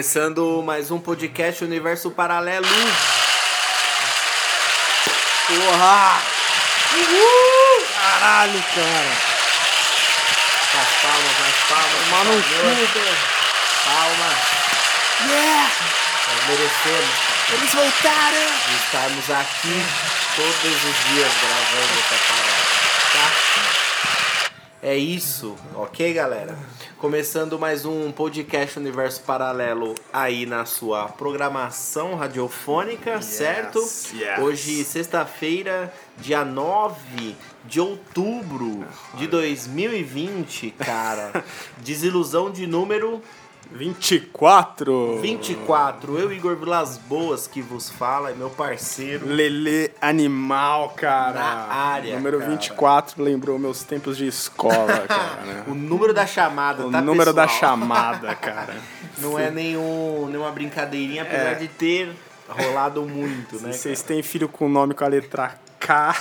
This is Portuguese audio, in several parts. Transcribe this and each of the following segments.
Começando mais um podcast Universo Paralelo. Porra! Uhul! Caralho, cara! Mais palmas, mais palmas. Tomar no cu, Palmas. Yeah! Nós merecemos cara, Eles voltaram! de estarmos aqui todos os dias gravando essa parada, tá? É isso, ok, galera? Começando mais um podcast Universo Paralelo aí na sua programação radiofônica, certo? yes. Hoje, sexta-feira, dia 9 de outubro de 2020, cara. Desilusão de número 24! 24. Eu, Igor Vilas Boas, que vos fala, é meu parceiro. Lele Animal, cara! Na área, Número cara. 24 lembrou meus tempos de escola, cara. O número da chamada, o tá, número da pessoal? chamada, cara. Não é nenhum, nenhuma brincadeirinha, apesar É. de ter rolado muito, né? Se vocês cara? têm filho com nome com a letra K,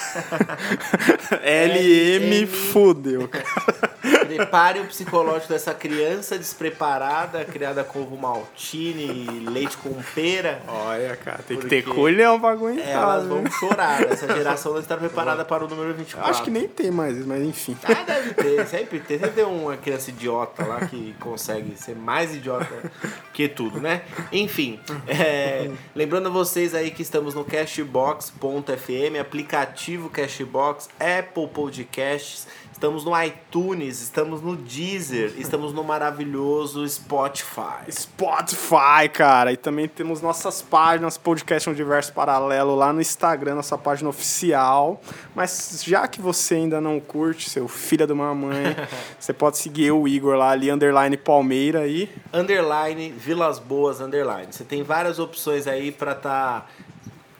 LM. fudeu, cara. Prepare o psicológico dessa criança despreparada, criada com ovo maltine e leite com pera. Olha, cara, tem que ter colhão pra aguentar. Elas né? vão chorar. Essa geração não está preparada para o número 24. Acho que nem tem mais isso, mas enfim. Ah, deve ter, sempre tem. Sempre tem uma criança idiota lá que consegue ser mais idiota que tudo, né? Enfim, é, lembrando vocês aí que estamos no Cashbox.fm, aplicativo Cashbox, Apple Podcasts, estamos no iTunes, estamos no Deezer, estamos no maravilhoso Spotify. Spotify, cara. E também temos nossas páginas, Podcast Universo Paralelo, lá no Instagram, nossa página oficial. Mas já que você ainda não curte, seu filho de uma mãe, você pode seguir eu, o Igor, lá ali, underline Palmeira aí. underline Vilas Boas underline. Você tem várias opções aí para estar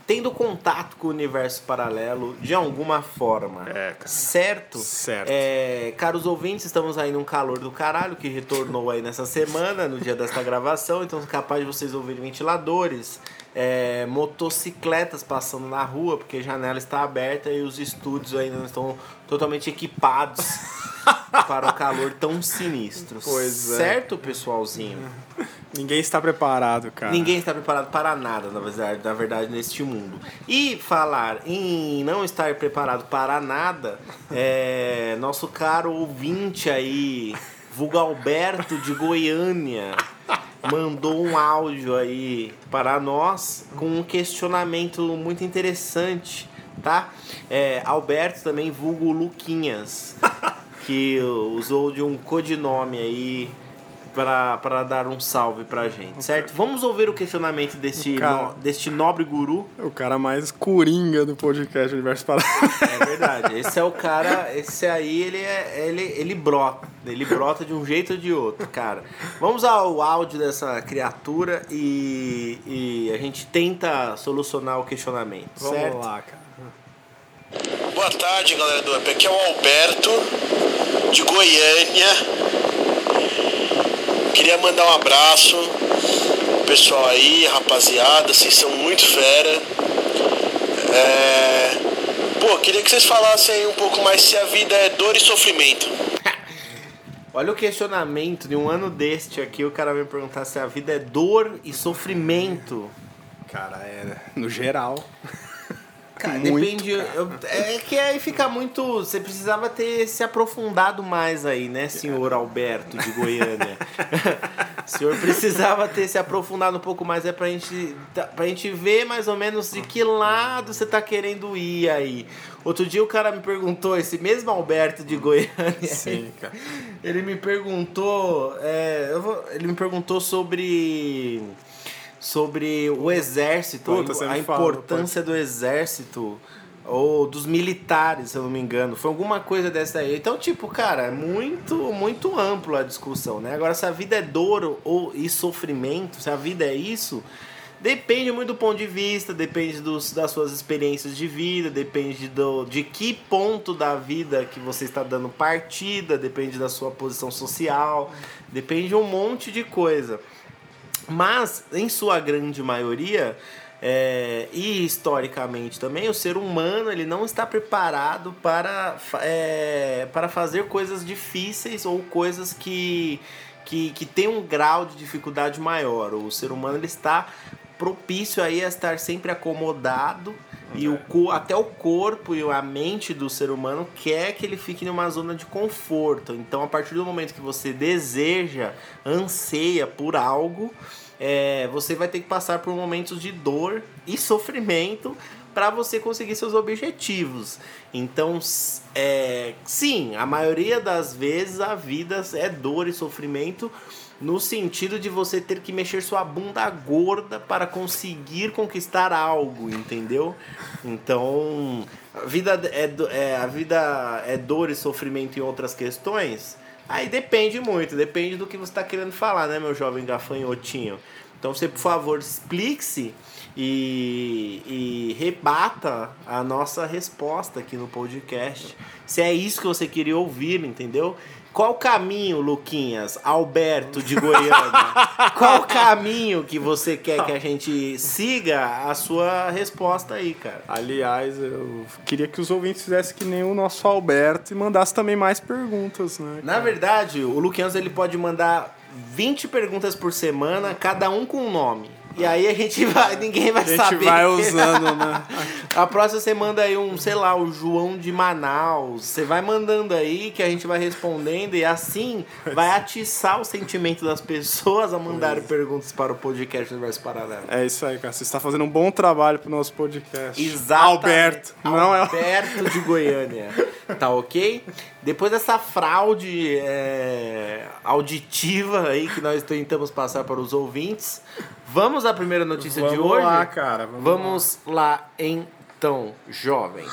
tendo contato com o universo paralelo de alguma forma. É, cara. Certo? Certo. É, caros ouvintes, estamos aí num calor do caralho que retornou aí nessa semana, no dia desta gravação, então capaz de vocês ouvirem ventiladores, é, motocicletas passando na rua, porque a janela está aberta e os estúdios ainda não estão totalmente equipados para o calor tão sinistro. Pois é. Certo, pessoalzinho? Ninguém está preparado, cara. Ninguém está preparado para nada, na verdade, na verdade, neste mundo. E falar em não estar preparado para nada, é, nosso caro ouvinte aí, Vulgo Alberto de Goiânia, mandou um áudio aí para nós com um questionamento muito interessante, tá? É, Alberto também, vulgo Luquinhas, que usou de um codinome aí para dar um salve pra gente, certo? Vamos ouvir o questionamento deste, O cara- no- deste nobre guru. O cara mais coringa do podcast Universo Paralelo. É verdade. Esse é o cara, esse aí ele é ele ele brota, ele brota de um jeito ou de outro, cara. Vamos ao áudio dessa criatura e, e a gente tenta solucionar o questionamento, Vamos certo? lá, cara. Boa tarde, galera do Up. Aqui é o Alberto, de Goiânia. Queria mandar um abraço pro pessoal aí, rapaziada. Vocês são muito fera. É... Pô, queria que vocês falassem aí um pouco mais se a vida é dor e sofrimento. Olha o questionamento de um ano deste aqui, o cara vai me perguntar se a vida é dor e sofrimento. Cara, é no geral. Cara, Muito, depende. eu- é que aí fica muito. Você precisava ter se aprofundado mais aí, né, senhor Alberto de Goiânia? o senhor precisava ter se aprofundado um pouco mais, é pra gente, tá- pra gente ver mais ou menos de que lado você tá querendo ir aí. Outro dia o cara me perguntou, esse mesmo Alberto de Goiânia. Sim, cara. Ele me perguntou. é, eu vou- ele me perguntou sobre. Sobre o exército, Puta, a, a importância do exército ou dos militares, se eu não me engano. Foi alguma coisa dessa aí. Então, tipo, cara, é muito, muito amplo a discussão, né? Agora, se a vida é dor ou, e sofrimento, se a vida é isso, depende muito do ponto de vista, depende dos, das suas experiências de vida, depende do, de que ponto da vida que você está dando partida, depende da sua posição social, depende de um monte de coisa. Mas, em sua grande maioria, é, e historicamente também, o ser humano ele não está preparado para, é, para fazer coisas difíceis ou coisas que, que, que tem um grau de dificuldade maior. O ser humano ele está propício aí a estar sempre acomodado e o até o corpo e a mente do ser humano quer que ele fique numa zona de conforto. Então, a partir do momento que você deseja, anseia por algo, é, você vai ter que passar por momentos de dor e sofrimento para você conseguir seus objetivos. Então, é, sim, a maioria das vezes a vida é dor e sofrimento no sentido de você ter que mexer sua bunda gorda para conseguir conquistar algo, entendeu? Então, a vida é, é- a vida é dor e sofrimento em outras questões? Aí depende muito, depende do que você está querendo falar, né, meu jovem gafanhotinho? Então você, por favor, explique-se e, e rebata a nossa resposta aqui no podcast. Se é isso que você queria ouvir, entendeu? Qual o caminho, Luquinhas, Alberto de Goiânia? Qual o caminho que você quer que a gente siga a sua resposta aí, cara? Aliás, eu queria que os ouvintes fizessem que nem o nosso Alberto e mandassem também mais perguntas, né? Na verdade, o Luquinhas ele pode mandar 20 perguntas por semana, cada um com um nome. E aí a gente vai, ninguém vai A gente saber. vai usando, né? A próxima você manda aí um, sei lá, o João de Manaus. Você vai mandando aí que a gente vai respondendo e assim vai atiçar o sentimento das pessoas a mandarem perguntas para o podcast Universo Paralelo. É isso aí, cara. Você está fazendo um bom trabalho pro nosso podcast. Exatamente. Alberto. Não é Alberto de Goiânia. Tá ok? Depois dessa fraude é, auditiva aí que nós tentamos passar para os ouvintes, vamos à primeira notícia de Vamos hoje? lá, cara. Vamos, Vamos lá então, jovens.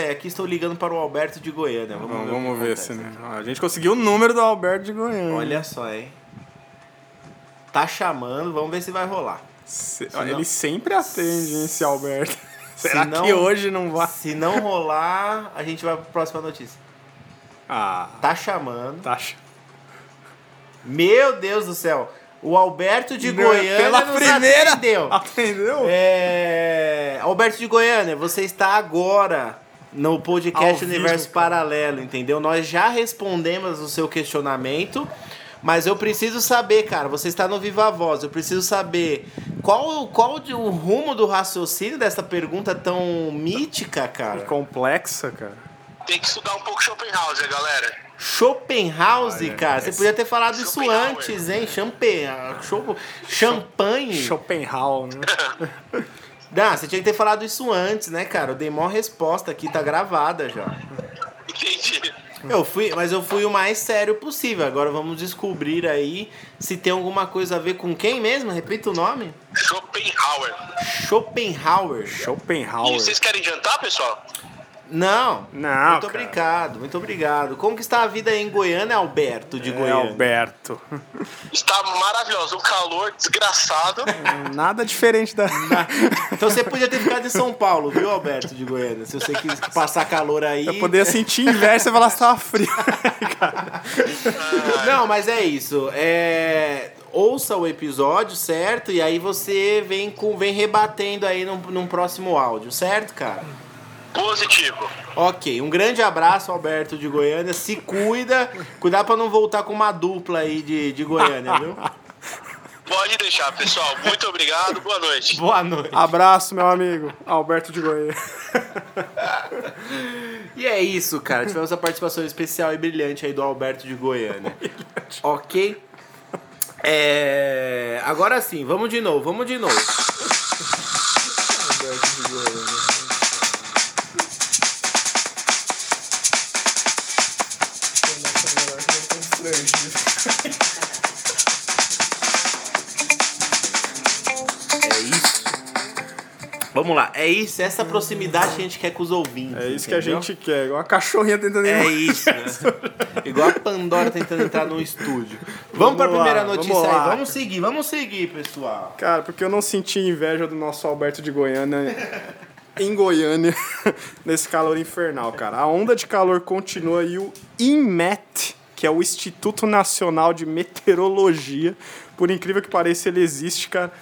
Ideia aqui, estou ligando para o Alberto de Goiânia. Vamos, ver, vamos ver se. Né? A gente conseguiu o número do Alberto de Goiânia. Olha só, hein? Tá chamando, vamos ver se vai rolar. Se- se ó, não- Ele sempre atende, hein, esse Alberto. Será não- que hoje não vai? Se não rolar, a gente vai para a próxima notícia. Ah, Tá chamando. tá. ch- Meu Deus do céu. O Alberto de Não, Goiânia pela primeira- atendeu. Atendeu? É... Alberto de Goiânia, você está agora no podcast vivo, Universo cara. Paralelo, entendeu? Nós já respondemos o seu questionamento, mas eu preciso saber, cara, você está no Viva Voz, eu preciso saber qual, qual de- o rumo do raciocínio dessa pergunta tão mítica, cara. Complexa, cara. Tem que estudar um pouco Schopenhauer, galera. Schopenhauer, Olha, cara, você esse- podia ter falado isso antes, hein? Champanhe, Chop- champanhe. Schopenhauer, né? Não, você tinha que ter falado isso antes, né, cara? Eu dei maior resposta aqui, tá gravada já. Entendi. Eu fui, mas eu fui o mais sério possível. Agora vamos descobrir aí se tem alguma coisa a ver com quem mesmo? Repita o nome. Schopenhauer. Schopenhauer. E Schopenhauer. vocês querem jantar, pessoal? Não. Não, Muito cara. obrigado, muito obrigado. Como que está a vida aí em Goiânia, Alberto de É, Goiânia? Alberto. Está maravilhoso. Um calor desgraçado. Nada diferente da. Então você podia ter ficado em São Paulo, viu, Alberto de Goiânia? Se você quis passar calor aí. Eu poderia sentir inverso e falar se tava frio. Não, mas é isso. É... Ouça o episódio, certo? E aí você vem, com... vem rebatendo aí num, num próximo áudio, certo, cara? Positivo. Ok, um grande abraço, Alberto de Goiânia. Se cuida. Cuidar pra não voltar com uma dupla aí de, de Goiânia, viu? Pode deixar, pessoal. Muito obrigado. Boa noite. Boa noite. Abraço, meu amigo. Alberto de Goiânia. E é isso, cara. Tivemos a participação especial e brilhante aí do Alberto de Goiânia. ok? É... Agora sim, vamos de novo, vamos de novo. É isso. Vamos lá, é isso, essa proximidade que a gente quer com os ouvintes. É isso que entendeu? a gente quer. Igual uma cachorrinha tentando É ir isso, né? Igual a Pandora tentando entrar no estúdio. Vamos, Vamos pra primeira lá, notícia vamos aí. lá. Vamos seguir, vamos seguir, pessoal. Cara, porque eu não senti inveja do nosso Alberto de Goiânia em Goiânia nesse calor infernal, cara. A onda de calor continua e o INMET, que é o Instituto Nacional de Meteorologia, por incrível que pareça, ele existe, cara.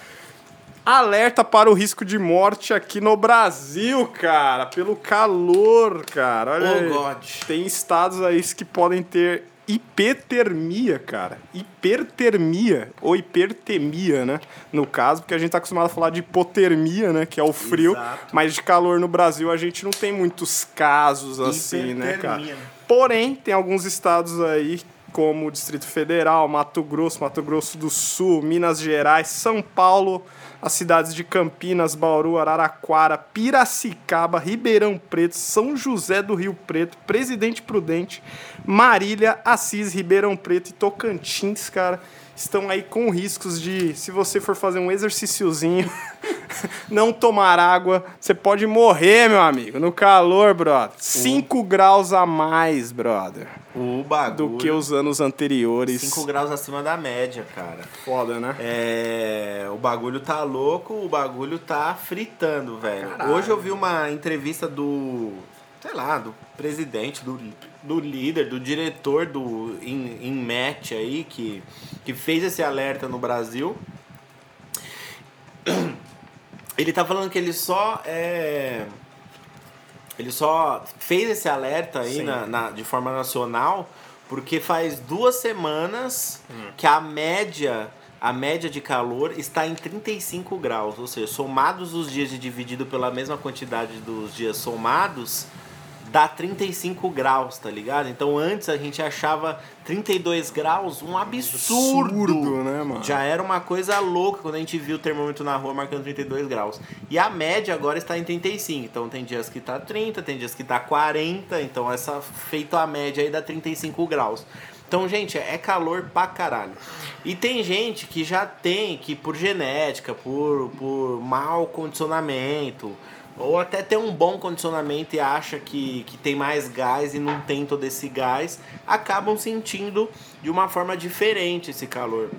Alerta para o risco de morte aqui no Brasil, cara, pelo calor, cara. Olha Oh. God. Tem estados aí que podem ter hipertermia, cara. Hipertermia, ou hipertemia, né? No caso, porque a gente tá acostumado a falar de hipotermia, né? Que é o frio. Exato. Mas de calor no Brasil a gente não tem muitos casos assim, né, cara? Porém, tem alguns estados aí, como o Distrito Federal, Mato Grosso, Mato Grosso do Sul, Minas Gerais, São Paulo, as cidades de Campinas, Bauru, Araraquara, Piracicaba, Ribeirão Preto, São José do Rio Preto, Presidente Prudente, Marília, Assis, Ribeirão Preto e Tocantins, cara. Estão aí com riscos de, se você for fazer um exercíciozinho, não tomar água, você pode morrer, meu amigo, no calor, brother. 5 graus a mais, brother, O bagulho. do que os anos anteriores. 5 graus acima da média, cara. Foda, né? É, o bagulho tá louco, o bagulho tá fritando, velho. Caralho. Hoje eu vi uma entrevista do, sei lá, do presidente, do, do líder, do diretor do In, Inmet aí, que, que fez esse alerta no Brasil. Ele tá falando que ele só é. Ele só fez esse alerta aí na, na- de forma nacional porque faz duas semanas Hum. que a média a média de calor está em 35 graus, ou seja, somados os dias e dividido pela mesma quantidade dos dias somados, dá 35 graus, tá ligado? Então antes a gente achava 32 graus um absurdo. Absurdo, né, mano? Já era uma coisa louca quando a gente viu o termômetro na rua marcando 32 graus. E a média agora está em 35. Então tem dias que tá 30, tem dias que tá 40. Então essa feito a média aí dá 35 graus. Então, gente, é calor pra caralho. E tem gente que já tem, que por genética, por, por mau condicionamento, ou até tem um bom condicionamento e acha que, que tem mais gás e não tem todo esse gás, acabam sentindo de uma forma diferente esse calor.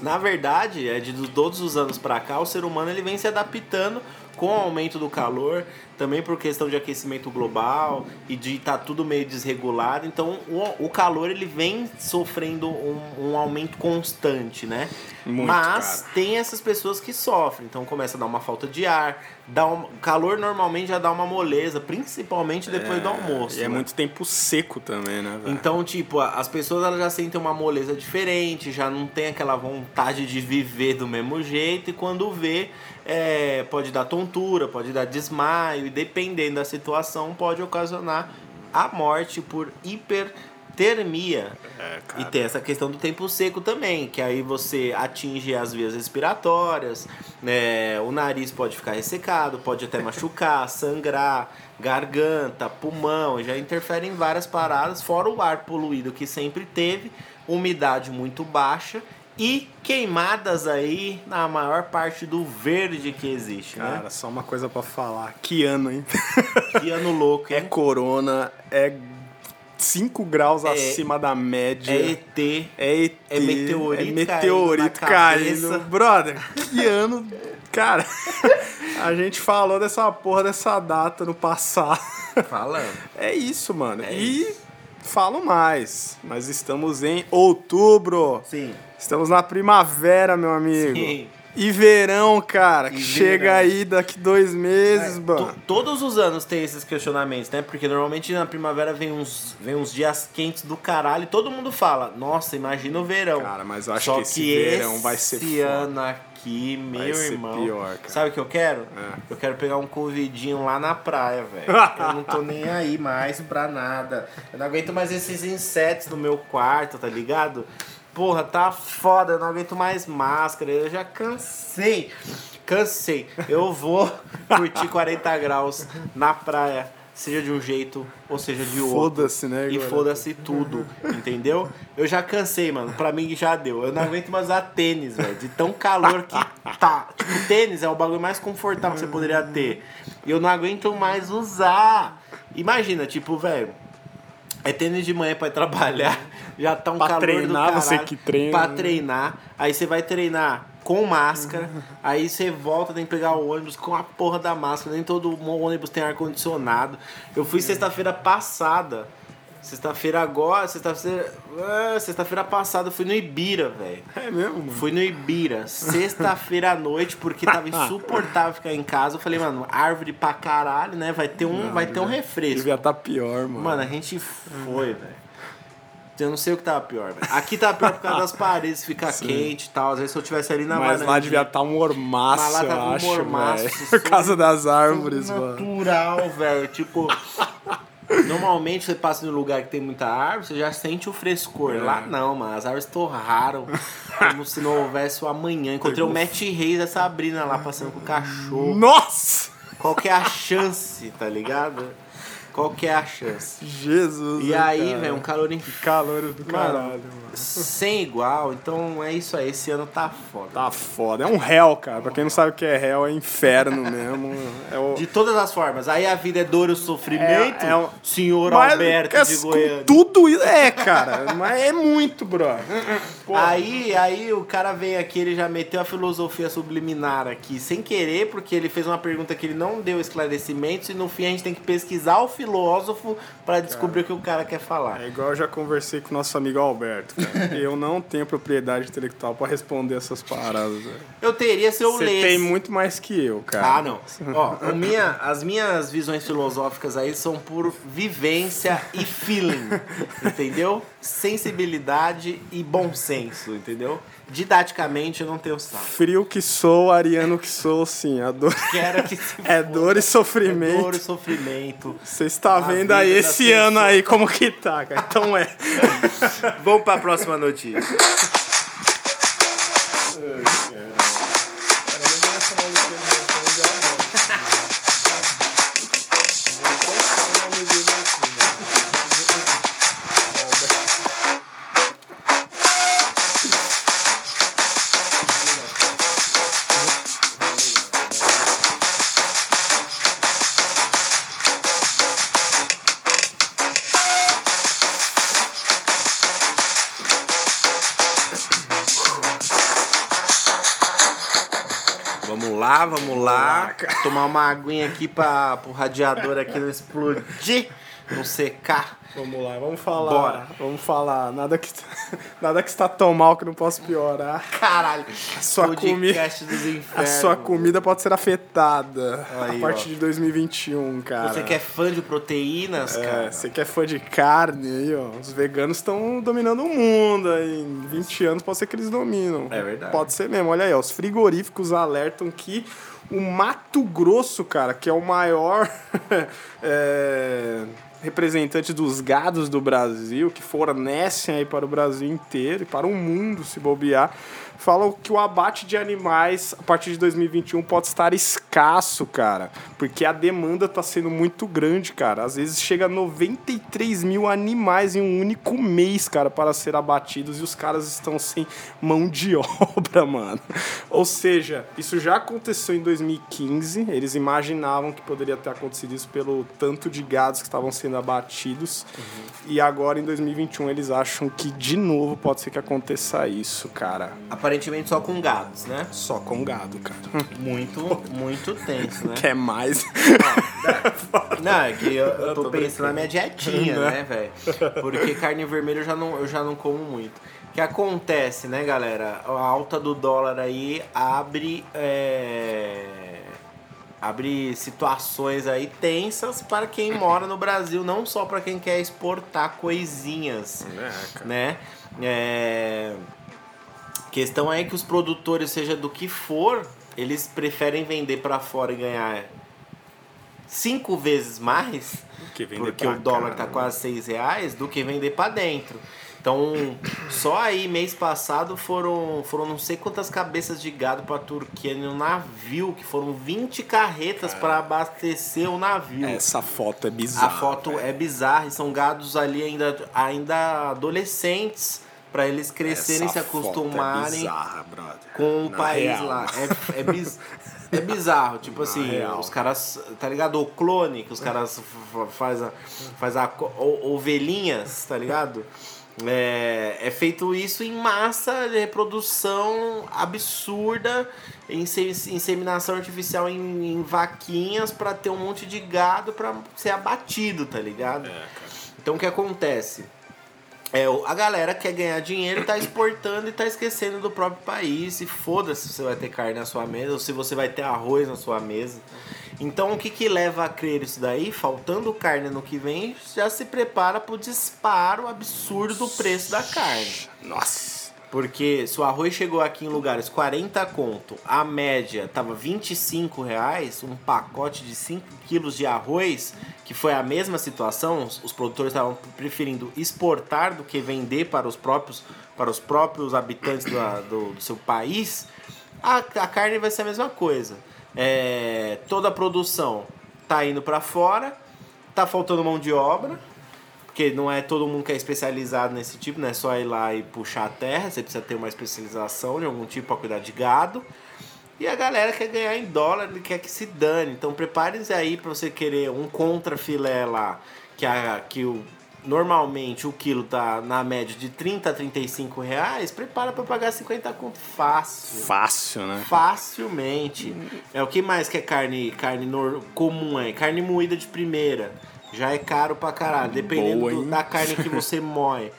Na verdade, é de todos os anos pra cá, o ser humano ele vem se adaptando com o aumento do calor, também por questão de aquecimento global e de estar tudo meio desregulado. Então, o, o calor ele vem sofrendo um, um aumento constante, né? Muito, Mas cara. tem essas pessoas que sofrem, então começa a dar uma falta de ar, dá um, calor normalmente já dá uma moleza, principalmente depois do almoço. E é né? muito tempo seco também, né, velho? Então, tipo, as pessoas elas já sentem uma moleza diferente, já não tem aquela vontade de viver do mesmo jeito, e quando vê, é, pode dar tontura, pode dar desmaio, e dependendo da situação, pode ocasionar a morte por hipertermia. É, E tem essa questão do tempo seco também, que aí você atinge as vias respiratórias, né? O nariz pode ficar ressecado, pode até machucar, sangrar, garganta, pulmão, já interfere em várias paradas, fora o ar poluído que sempre teve, umidade muito baixa e queimadas aí na maior parte do verde que existe, Cara, só uma coisa pra falar. Que ano, hein? né? Que ano louco, É hein? corona, é 5 graus É- acima da média. É ET. É ET, É meteorito é meteorito caindo caindo. Brother, que ano. Cara, a gente falou dessa porra dessa data no passado. Falando. É isso, mano. É e falo mais. Nós estamos em outubro. Sim. Estamos na primavera, meu amigo. Sim. E verão, cara, que chega aí daqui dois meses, É, mano. to- todos os anos tem esses questionamentos, né? Porque normalmente na primavera vem uns, vem uns dias quentes do caralho e todo mundo fala, nossa, imagina o verão. Cara, mas eu acho Só que esse verão vai ser esse ano aqui, meu ser irmão. pior, cara. Sabe o que eu quero? É. Eu quero pegar um convidinho lá na praia, velho. eu não tô nem aí mais pra nada. Eu não aguento mais esses insetos no meu quarto, tá ligado? Porra, tá foda, eu não aguento mais máscara, eu já cansei. Cansei. Eu vou curtir 40 graus na praia seja de um jeito ou seja de outro. Foda-se, né? E agora? foda-se tudo, entendeu? Eu já cansei, mano. Pra mim já deu. Eu não aguento mais usar tênis, velho. De tão calor que tá. Tipo, tênis é o bagulho mais confortável que você poderia ter. E eu não aguento mais usar. Imagina, tipo, velho. É tênis de manhã pra ir trabalhar. Já tá um Pra calor do treinar, caralho. você que treina, Pra né? treinar. Aí você vai treinar com máscara. Aí você volta, tem que pegar o ônibus com a porra da máscara. Nem todo ônibus tem ar-condicionado. Eu fui sexta-feira passada. Sexta-feira agora, sexta-feira. ah, Sexta-feira passada eu fui no Ibira, velho. É mesmo, mano. Fui no Ibira, sexta-feira à noite, porque tava insuportável ficar em casa. Eu falei, mano, árvore pra caralho, né? Vai ter um, vai ter um refresco. Devia estar pior, mano. Mano, a gente foi, velho. Eu não sei o que tava pior, velho. Aqui tava pior por causa das paredes, fica quente e tal. Às vezes se eu tivesse ali na Mas lá devia estar um mormaço, Mas lá tava um acho, mormaço, Por causa das árvores, mano. natural, velho. Tipo, normalmente você passa num lugar que tem muita árvore, você já sente o frescor. É. Lá não, mano. As árvores torraram como se não houvesse o amanhã. Encontrei o Matt Reis e a Sabrina lá passando com o cachorro. Nossa! Qual que é a chance, tá ligado? Qual que é a chance? Jesus. E aí, velho, um calor inferno. Calor do caralho, mano. Sem igual, então é isso aí. Esse ano tá foda. Tá foda. É um réu, cara. Pra quem não sabe o que é réu, é inferno mesmo. É o... De todas as formas. Aí a vida é dor e sofrimento. É- é um- Senhor Mas Alberto é de Goiânia. Tudo isso. É, cara. Mas é muito, bro. Aí, aí o cara vem aqui, ele já meteu a filosofia subliminar aqui, sem querer, porque ele fez uma pergunta que ele não deu esclarecimentos e no fim a gente tem que pesquisar o filósofo pra descobrir o que o cara quer falar. É igual eu já conversei com o nosso amigo Alberto, cara. Eu não tenho propriedade intelectual pra responder essas paradas, velho. Eu teria se eu Você lesse. tem muito mais que eu, cara. Ah, não. Ó, minha, as minhas visões filosóficas aí são por vivência e feeling, entendeu? Sensibilidade e bom senso, entendeu? Didaticamente eu não tenho saco. Frio que sou, ariano que sou, sim. A dor... Quero que se É dor e sofrimento. É dor e sofrimento. Você está A vendo aí esse pessoa. ano aí como que tá, cara. Então é. Vamos pra próxima notícia. Tomar uma aguinha aqui pra, pro radiador aqui não explodir, não secar. Vamos lá, vamos falar. Bora. Vamos falar. Nada que, nada que está tão mal que não possa piorar. Caralho. sua Podcast dos A sua comida pode ser afetada Aí, a partir ó. de 2021, cara. Você que é fã de proteínas, É, cara. você que é fã de carne aí, ó. Os veganos estão dominando o mundo aí. Em 20 anos pode ser que eles dominam. É verdade. Pode ser mesmo. Olha aí, ó. Os frigoríficos alertam que o Mato Grosso, cara, que é o maior é, representante dos gados do Brasil, que fornecem aí para o Brasil inteiro e para o mundo se bobear, falam que o abate de animais a partir de 2021 pode estar escasso, cara, porque a demanda está sendo muito grande, cara. Às vezes chega a 93 mil animais em um único mês, cara, para ser abatidos e os caras estão sem mão de obra, mano. Ou seja, isso já aconteceu em 2015, eles imaginavam que poderia ter acontecido isso pelo tanto de gados que estavam sendo abatidos, e agora em 2021 eles acham que de novo pode ser que aconteça isso, cara. Aparentemente só com gados, né? Só com gado, cara. Muito, muito tenso, né? Quer mais? Não, é que eu, eu tô tô pensando na minha dietinha, né, velho? Porque carne vermelha eu já não, eu já não como muito. O que acontece, né, galera? A alta do dólar aí abre. é, Abre situações aí tensas para quem mora no Brasil, não só para quem quer exportar coisinhas, né? É... Questão é que os produtores, seja do que for, eles preferem vender para fora e ganhar cinco vezes mais porque o dólar tá quase seis reais do que vender para dentro. Então, só aí mês passado foram, foram não sei quantas cabeças de gado para Turquia no navio, que foram 20 carretas para abastecer o navio. Essa foto é bizarra. A foto velho. é bizarra e são gados ali ainda, ainda adolescentes para eles crescerem, Essa se foto acostumarem É bizarra, com o Na país real. lá. É, é, biz- é bizarro, tipo assim, real. os caras, tá ligado? O clone, que os caras faz a, faz a ovelhinhas, tá ligado? É, é feito isso em massa de reprodução absurda, inse- inseminação artificial em, em vaquinhas pra ter um monte de gado pra ser abatido, tá ligado? Então o que acontece? É, a galera quer ganhar dinheiro, tá exportando e tá esquecendo do próprio país. E foda-se se você vai ter carne na sua mesa ou se você vai ter arroz na sua mesa. Então o que, que leva a crer isso daí? Faltando carne no que vem, já se prepara pro disparo absurdo do preço da carne. Nossa. Porque se o arroz chegou aqui em lugares 40 conto, a média tava 25 reais, um pacote de 5 quilos de arroz, que foi a mesma situação, os, os produtores estavam preferindo exportar do que vender para os próprios, para os próprios habitantes da- do, do seu país, a, a carne vai ser a mesma coisa. É, toda a produção tá indo para fora, tá faltando mão de obra, porque não é todo mundo que é especializado nesse tipo, não é só ir lá e puxar a terra, você precisa ter uma especialização de algum tipo para cuidar de gado. E a galera quer ganhar em dólar, quer que se dane. Então preparem-se aí para você querer um contra filé lá, que, a, que o, normalmente o quilo tá na média de 30 a 35 reais, prepara para pagar 50 conto fácil. Fácil, né? Facilmente. É o que mais que é carne, carne comum aí? Carne moída de primeira. Já é caro pra caralho. Dependendo Boa, do- da carne que você moe.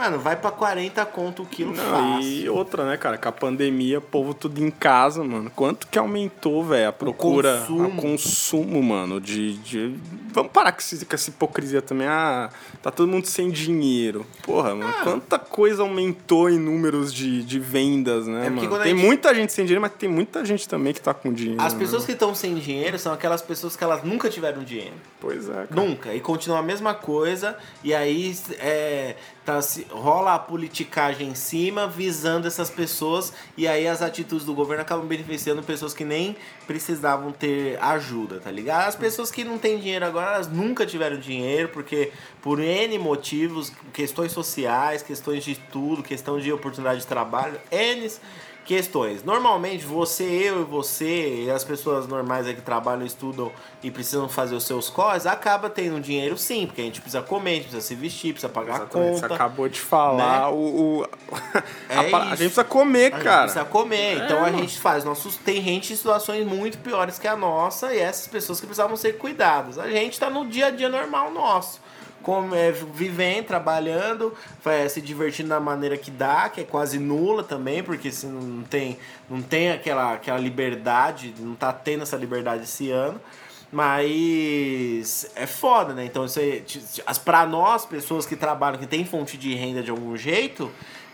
Mano, vai pra 40 conto o quilo Não, fácil. e outra, né, cara? Com a pandemia, o povo tudo em casa, mano. Quanto que aumentou, velho, a procura, consumo. o consumo, mano, de, de... Vamos parar com, esse- com essa hipocrisia também. Ah, tá todo mundo sem dinheiro. Porra, mano, Ah. quanta coisa aumentou em números de, de vendas, né, É mano? a Tem gente- muita gente sem dinheiro, mas tem muita gente também que tá com dinheiro. As né? pessoas que estão sem dinheiro são aquelas pessoas que elas nunca tiveram dinheiro. Pois é, cara. Nunca. E continua a mesma coisa. E aí é, tá, se, rola a politicagem em cima, visando essas pessoas. E aí as atitudes do governo acabam beneficiando pessoas que nem precisavam ter ajuda, tá ligado? As pessoas que não têm dinheiro agora, elas nunca tiveram dinheiro, porque por N motivos, questões sociais, questões de tudo, questão de oportunidade de trabalho, N questões. Normalmente, você, eu e você, e as pessoas normais que trabalham, estudam e precisam fazer os seus corres, acaba tendo dinheiro sim, porque a gente precisa comer, a gente precisa se vestir, precisa pagar a Exatamente, Você conta. acabou de falar né? o... o- É a, a gente precisa comer, A gente cara. precisa comer, então a mano. gente faz nossos. Tem gente em situações muito piores que a nossa e essas pessoas que precisavam ser cuidadas. A gente tá no dia a dia normal nosso. Como, é, vivendo, trabalhando, vai, se divertindo da maneira que dá, que é quase nula também, porque se não tem, não tem aquela, aquela liberdade, não tá tendo essa liberdade esse ano. Mas é foda, né? Então, isso aí, pra nós, pessoas que trabalham, que tem fonte de renda de algum jeito,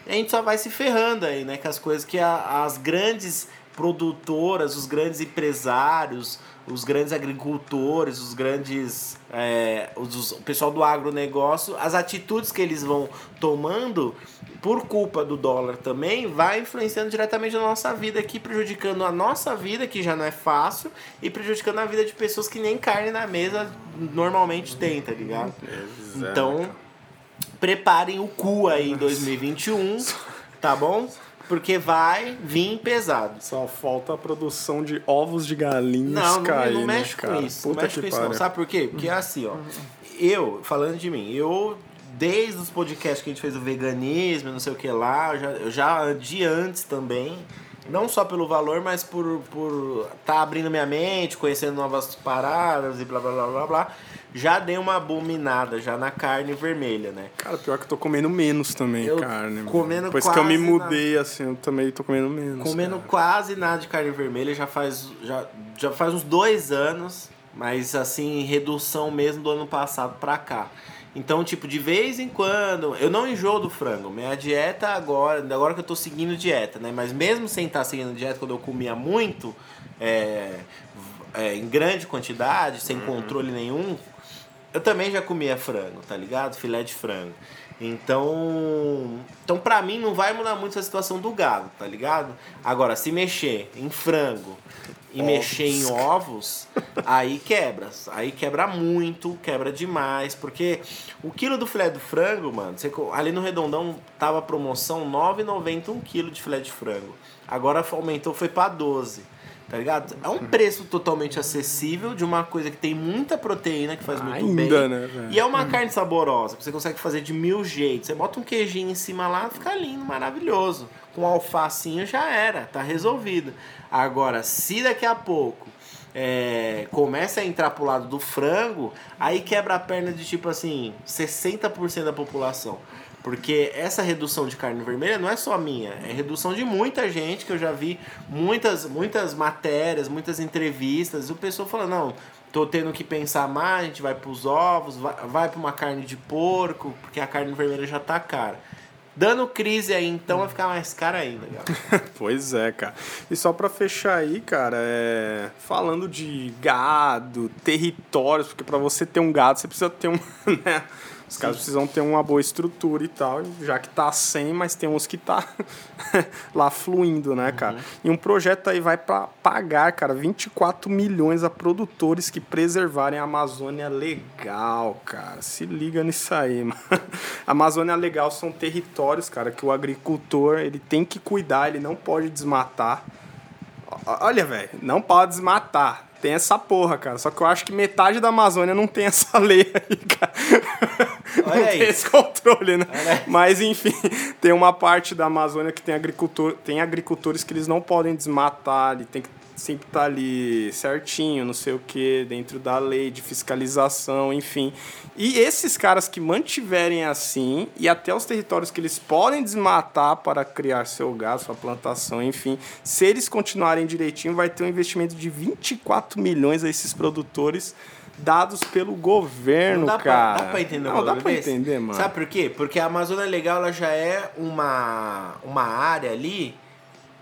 a gente só vai se ferrando aí, né? Com as coisas que a- as grandes produtoras, os grandes empresários, os grandes agricultores, os grandes. é, os- o pessoal do agronegócio, as atitudes que eles vão tomando, por culpa do dólar também, vai influenciando diretamente na nossa vida aqui, prejudicando a nossa vida, que já não é fácil, e prejudicando a vida de pessoas que nem carne na mesa normalmente tem, tá ligado? é, Então, preparem o cu aí em 2021, tá bom? Porque vai vir pesado. Só falta a produção de ovos de galinhas Não, não, cair, não né, mexe cara? com isso. Não Puta mexe que com isso, não. pariu. Sabe por quê? Porque é assim, ó. Eu, falando de mim, eu, desde os podcasts que a gente fez o veganismo, não sei o que lá, eu já, eu já de antes também. Não só pelo valor, mas por por tá abrindo minha mente, conhecendo novas paradas e blá blá blá blá blá. Já dei uma abominada já na carne vermelha, né? Cara, pior que eu tô comendo menos também Eu carne. mano. comendo Depois que eu me quase mudei, assim, eu também tô comendo menos. Comendo cara. quase nada de carne vermelha já faz, já, já faz uns dois anos, mas assim, redução mesmo do ano passado pra cá. Então, tipo, de vez em quando, eu não enjoo do frango. Minha dieta agora, agora que eu tô seguindo dieta, né? Mas mesmo sem estar seguindo dieta, quando eu comia muito, é, é, em grande quantidade, sem controle nenhum, eu também já comia frango, tá ligado? Filé de frango. Então, então para mim não vai mudar muito a situação do gado, tá ligado? Agora, se mexer em frango e ovos. mexer em ovos, aí quebra. Aí quebra muito, quebra demais, porque o quilo do filé do frango, mano, você, ali no Redondão tava promoção 9,90 um quilo de filé de frango. Agora aumentou, foi para 12 tá ligado? É um preço totalmente acessível de uma coisa que tem muita proteína, que faz muito Ainda, bem. Né, véio? e é uma hum. carne saborosa, que você consegue fazer de mil jeitos. Você bota um queijinho em cima lá, fica lindo, maravilhoso. Com alfacinho já era, tá resolvido. Agora, se daqui a pouco é, começa a entrar pro lado do frango, aí quebra a perna de tipo assim, 60% da população. Porque essa redução de carne vermelha não é só minha, é redução de muita gente que eu já vi muitas, muitas matérias, muitas entrevistas, e o pessoal fala, não, tô tendo que pensar mais, a gente vai pros ovos, vai, vai para uma carne de porco, porque a carne vermelha já tá cara. Dando crise aí, então vai ficar mais cara ainda, cara. pois é, cara. E só para fechar aí, cara, é... falando de gado, territórios, porque para você ter um gado, você precisa ter um, né? Os caras precisam ter uma boa estrutura e tal, já que tá sem, mas tem uns que tá lá fluindo, né, cara? Uhum. E um projeto aí vai para pagar, cara, 24 milhões a produtores que preservarem a Amazônia legal, cara. Se liga nisso aí, mano. A Amazônia legal são territórios, cara, que o agricultor, ele tem que cuidar, ele não pode desmatar. Olha, velho, não pode desmatar tem essa porra, cara. Só que eu acho que metade da Amazônia não tem essa lei aí, cara. Olha não aí. tem esse controle, né? Mas enfim, tem uma parte da Amazônia que tem agricultor, tem agricultores que eles não podem desmatar, tem que sempre tá ali certinho, não sei o que, dentro da lei de fiscalização, enfim. E esses caras que mantiverem assim, e até os territórios que eles podem desmatar para criar seu gás, sua plantação, enfim, se eles continuarem direitinho, vai ter um investimento de 24 milhões a esses produtores dados pelo governo, dá cara. Pra, dá pra entender Não, dá pra entender, mano. Sabe por quê? Porque a Amazônia Legal ela já é uma, uma área ali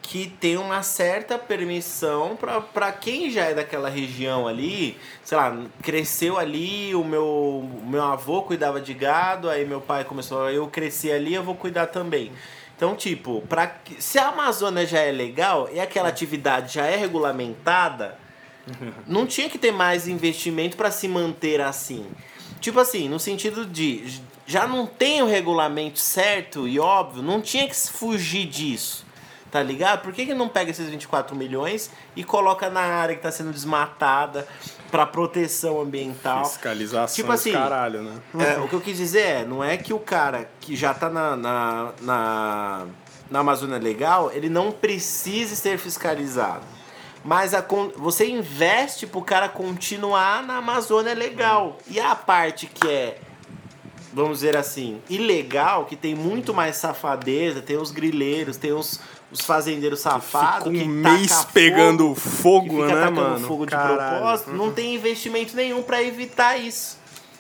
que tem uma certa permissão para quem já é daquela região ali, sei lá, cresceu ali, o meu, meu avô cuidava de gado, aí meu pai começou, eu cresci ali, eu vou cuidar também. Então, tipo, pra, se a Amazônia já é legal e aquela atividade já é regulamentada, não tinha que ter mais investimento para se manter assim. Tipo assim, no sentido de já não tem o regulamento certo e óbvio, não tinha que fugir disso tá ligado? Por que, que não pega esses 24 milhões e coloca na área que está sendo desmatada para proteção ambiental? Fiscalização tipo assim, caralho, né? É, o que eu quis dizer é, não é que o cara que já tá na, na, na, na Amazônia Legal, ele não precise ser fiscalizado. Mas a, você investe pro cara continuar na Amazônia Legal. E a parte que é vamos dizer assim, ilegal, que tem muito mais safadeza, tem os grileiros, tem os, os fazendeiros safados. Que, um mês pegando fogo, fogo né, mano? fogo de Caralho. propósito. Não tem investimento nenhum para evitar isso.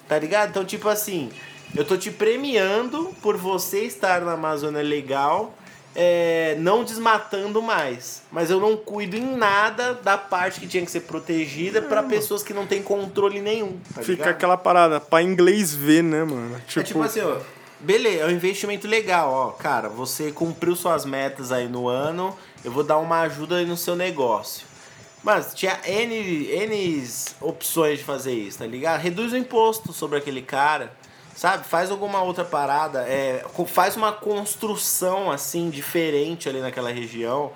Tá ligado? Então, tipo assim, eu tô te premiando por você estar na Amazônia legal. É, não desmatando mais. Mas eu não cuido em nada da parte que tinha que ser protegida para pessoas que não têm controle nenhum. Tá Fica ligado? aquela parada, pra inglês ver, né, mano? Tipo... É tipo assim, ó beleza, é um investimento legal, ó. Cara, você cumpriu suas metas aí no ano, eu vou dar uma ajuda aí no seu negócio. Mas tinha N, N opções de fazer isso, tá ligado? Reduz o imposto sobre aquele cara, sabe? Faz alguma outra parada, é, faz uma construção assim diferente ali naquela região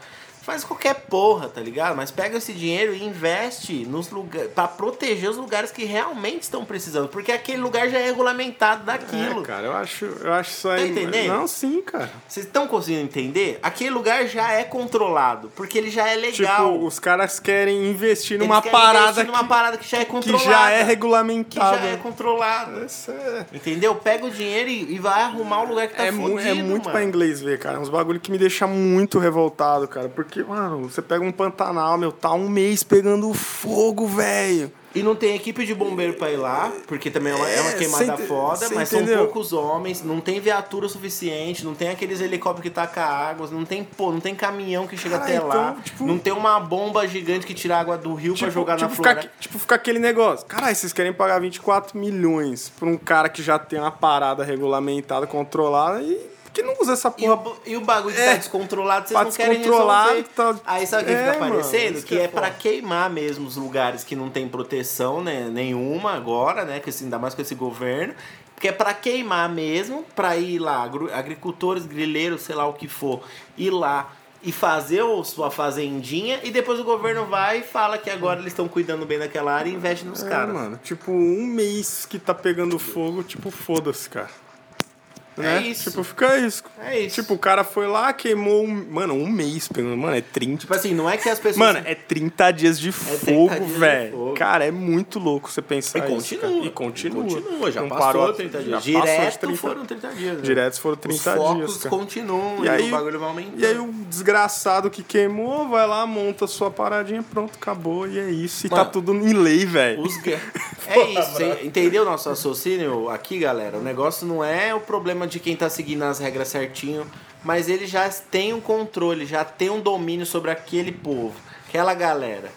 faz qualquer porra, tá ligado? Mas pega esse dinheiro e investe nos lugares para proteger os lugares que realmente estão precisando, porque aquele lugar já é regulamentado daquilo. É, cara, eu acho, eu acho isso aí. Tá entendendo? Não, sim, cara. Vocês estão conseguindo entender? Aquele lugar já é controlado, porque ele já é legal. Tipo, os caras querem investir numa parada investir numa que, parada que já é controlada, que já é regulamentada, que já é controlada. É... Entendeu? Pega o dinheiro e, e, vai arrumar o lugar que tá é fodido, É muito para inglês ver, cara. Uns bagulho que me deixa muito revoltado, cara, porque porque, mano, você pega um Pantanal, meu, tá um mês pegando fogo, velho. E não tem equipe de bombeiro pra ir lá, porque também é uma, é uma É, queimada cê foda, cê mas entendeu? são poucos homens, não tem viatura suficiente, não tem aqueles helicópteros que taca águas, não tem, pô, não tem caminhão que chega Cara, até lá, então, tipo- não tem uma bomba gigante que tira água do rio pra jogar na tipo, ficar, floresta. tipo, ficar aquele negócio. Caralho, vocês querem pagar 24 milhões pra um cara que já tem uma parada regulamentada, controlada e que não usa essa E o, porra? e o bagulho que É. tá descontrolado, vocês Tá não querem resolver. tá- Aí sabe o que É, fica mano, parecendo? isso que que é é pra foda. queimar mesmo os lugares que não tem proteção né, nenhuma agora, né? Que, assim, ainda mais com esse governo. Que é pra queimar mesmo, pra ir lá, agricultores, grileiros, sei lá o que for, ir lá e fazer o, sua fazendinha e depois o governo vai e fala que agora eles estão cuidando bem daquela área e investe nos É, caras. mano, tipo, um mês que tá pegando fogo, tipo, foda-se, cara. Né? isso. Tipo, fica isso. É isso. Tipo, o cara foi lá, queimou um. Mano, um mês pegando. Mano, é 30. Tipo assim, não é que as pessoas. Mano, é 30 dias de 30 fogo, velho. Cara, é muito louco você pensar E isso. continua. cara. E continua. Continua, já Não passou parou- 30 já dias. passou os Direto 30 foram 30 dias. né? Diretos foram 30 Os focos dias, cara. continuam E e, aí- o bagulho vai aumentando. E aí o desgraçado que queimou vai lá, monta sua paradinha, pronto, acabou. E é isso. E Mano, tá tudo em lei, velho. Os É isso, entendeu nosso raciocínio aqui, galera? O negócio não é o problema de quem tá seguindo as regras certinho, mas ele já tem um controle, já tem um domínio sobre aquele povo, aquela galera.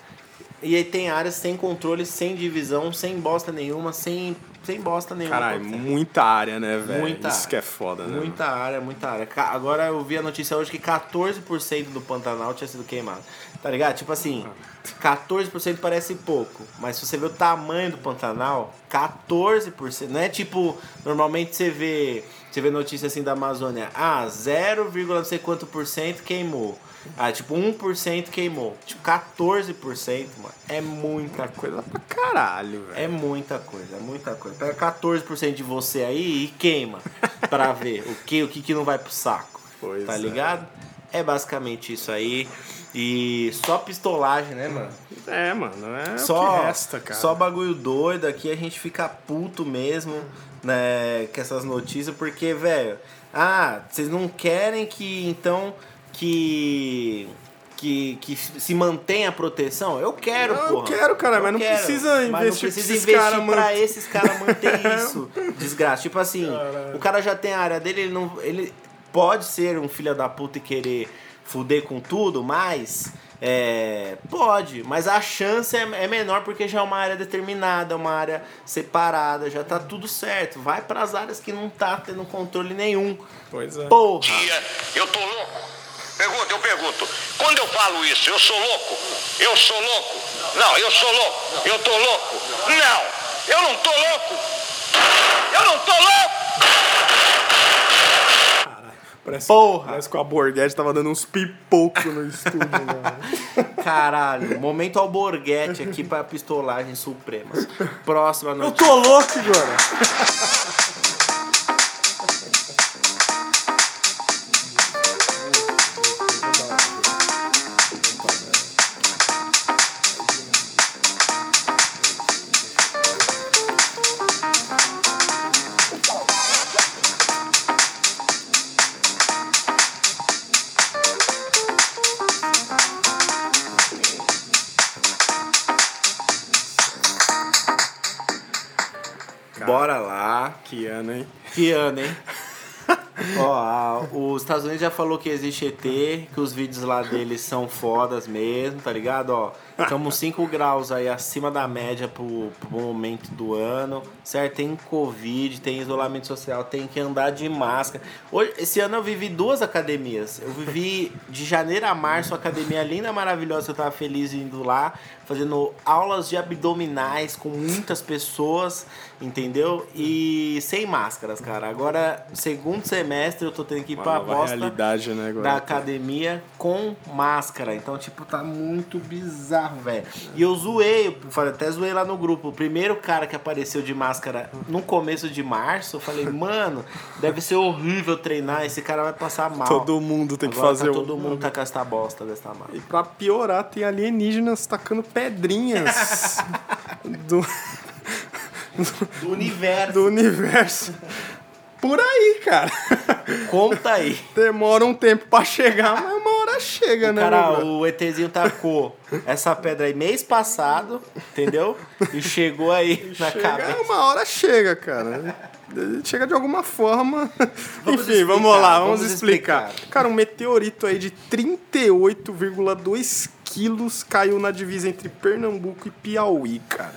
E aí tem áreas sem controle, sem divisão, sem bosta nenhuma, sem, sem bosta nenhuma. Caralho, muita área, né, velho? Muita Isso área. que é foda, né? Muita área, muita área. Agora eu vi a notícia hoje que 14% do Pantanal tinha sido queimado. Tá ligado? Tipo assim, 14% parece pouco, mas se você vê o tamanho do Pantanal, 14%. Não é tipo, normalmente você vê, você vê notícia assim da Amazônia, ah, 0, não sei quanto por cento queimou. Ah, tipo, 1% queimou. Tipo, 14%, mano. É muita coisa. Pra caralho, velho. É muita coisa, é muita coisa. Pega 14% de você aí e queima pra ver o que, o que, que não vai pro saco. Pois tá é. ligado? É basicamente isso aí. E só pistolagem, né, mano? É, mano, é Só, o que resta, cara. só bagulho doido. Aqui a gente fica puto mesmo, né, com essas notícias, porque, velho, ah, vocês não querem que então que. Que, que se mantenha a proteção? Eu quero, Eu porra. quero, cara, Eu mas não quero. precisa Mas não investir precisa investir cara pra manter- esses caras manter isso. Desgraça. Tipo assim, o cara já tem a área dele, ele não. Ele pode ser um filho da puta e querer fuder com tudo, mas. É, pode, mas a chance é, é menor porque já é uma área determinada, uma área separada, já tá tudo certo. Vai pras áreas que não tá tendo controle nenhum. Pois é. Porra! dia eu tô louco? Pergunta, eu pergunto. Quando eu falo isso, eu sou louco? Eu sou louco? Não, eu sou louco. Eu tô louco? Não, eu não tô louco. Eu não tô louco. Parece, Porra! Parece que o Alborguete tava dando uns pipocos no estúdio, velho. Caralho, momento alborguete aqui pra pistolagem supremas. Próxima Eu notícia. tô louco agora. Lá. Que ano, hein? Que ano, hein? Ó, a- os Estados Unidos já falou que existe ET, que os vídeos lá deles são fodas mesmo, tá ligado? Ó, estamos 5 graus aí acima da média pro, pro momento do ano, certo? Tem Covid, tem isolamento social, tem que andar de máscara. Hoje, esse ano eu vivi duas academias. Eu vivi de janeiro a março, uma academia linda, maravilhosa, eu tava feliz indo lá, fazendo aulas de abdominais com muitas pessoas, entendeu? E sem máscaras, cara. Agora, segundo semestre, eu tô tendo que ir Uma pra realidade, né, agora. da academia com máscara. Então, tipo, tá muito bizarro, velho. E eu zoei, eu falei, até zoei lá no grupo. O primeiro cara que apareceu de máscara no começo de março, eu falei, mano, deve ser horrível treinar, esse cara vai passar mal. Todo mundo tem que Agora fazer tá todo mundo tá com esta bosta dessa máscara. E pra piorar, tem alienígenas tacando pedrinhas do, Do universo. do universo. Por aí, cara. Conta aí. Demora um tempo pra chegar, mas uma hora chega. O né, cara, meu o ETzinho tacou essa pedra aí mês passado, entendeu? E chegou aí na Chega, cabeça. uma hora chega, cara. Chega de alguma forma. Vamos Enfim, vamos explicar, lá, vamos, vamos explicar. explicar. Cara, um meteorito aí de 38,2 quilos caiu na divisa entre Pernambuco e Piauí, cara.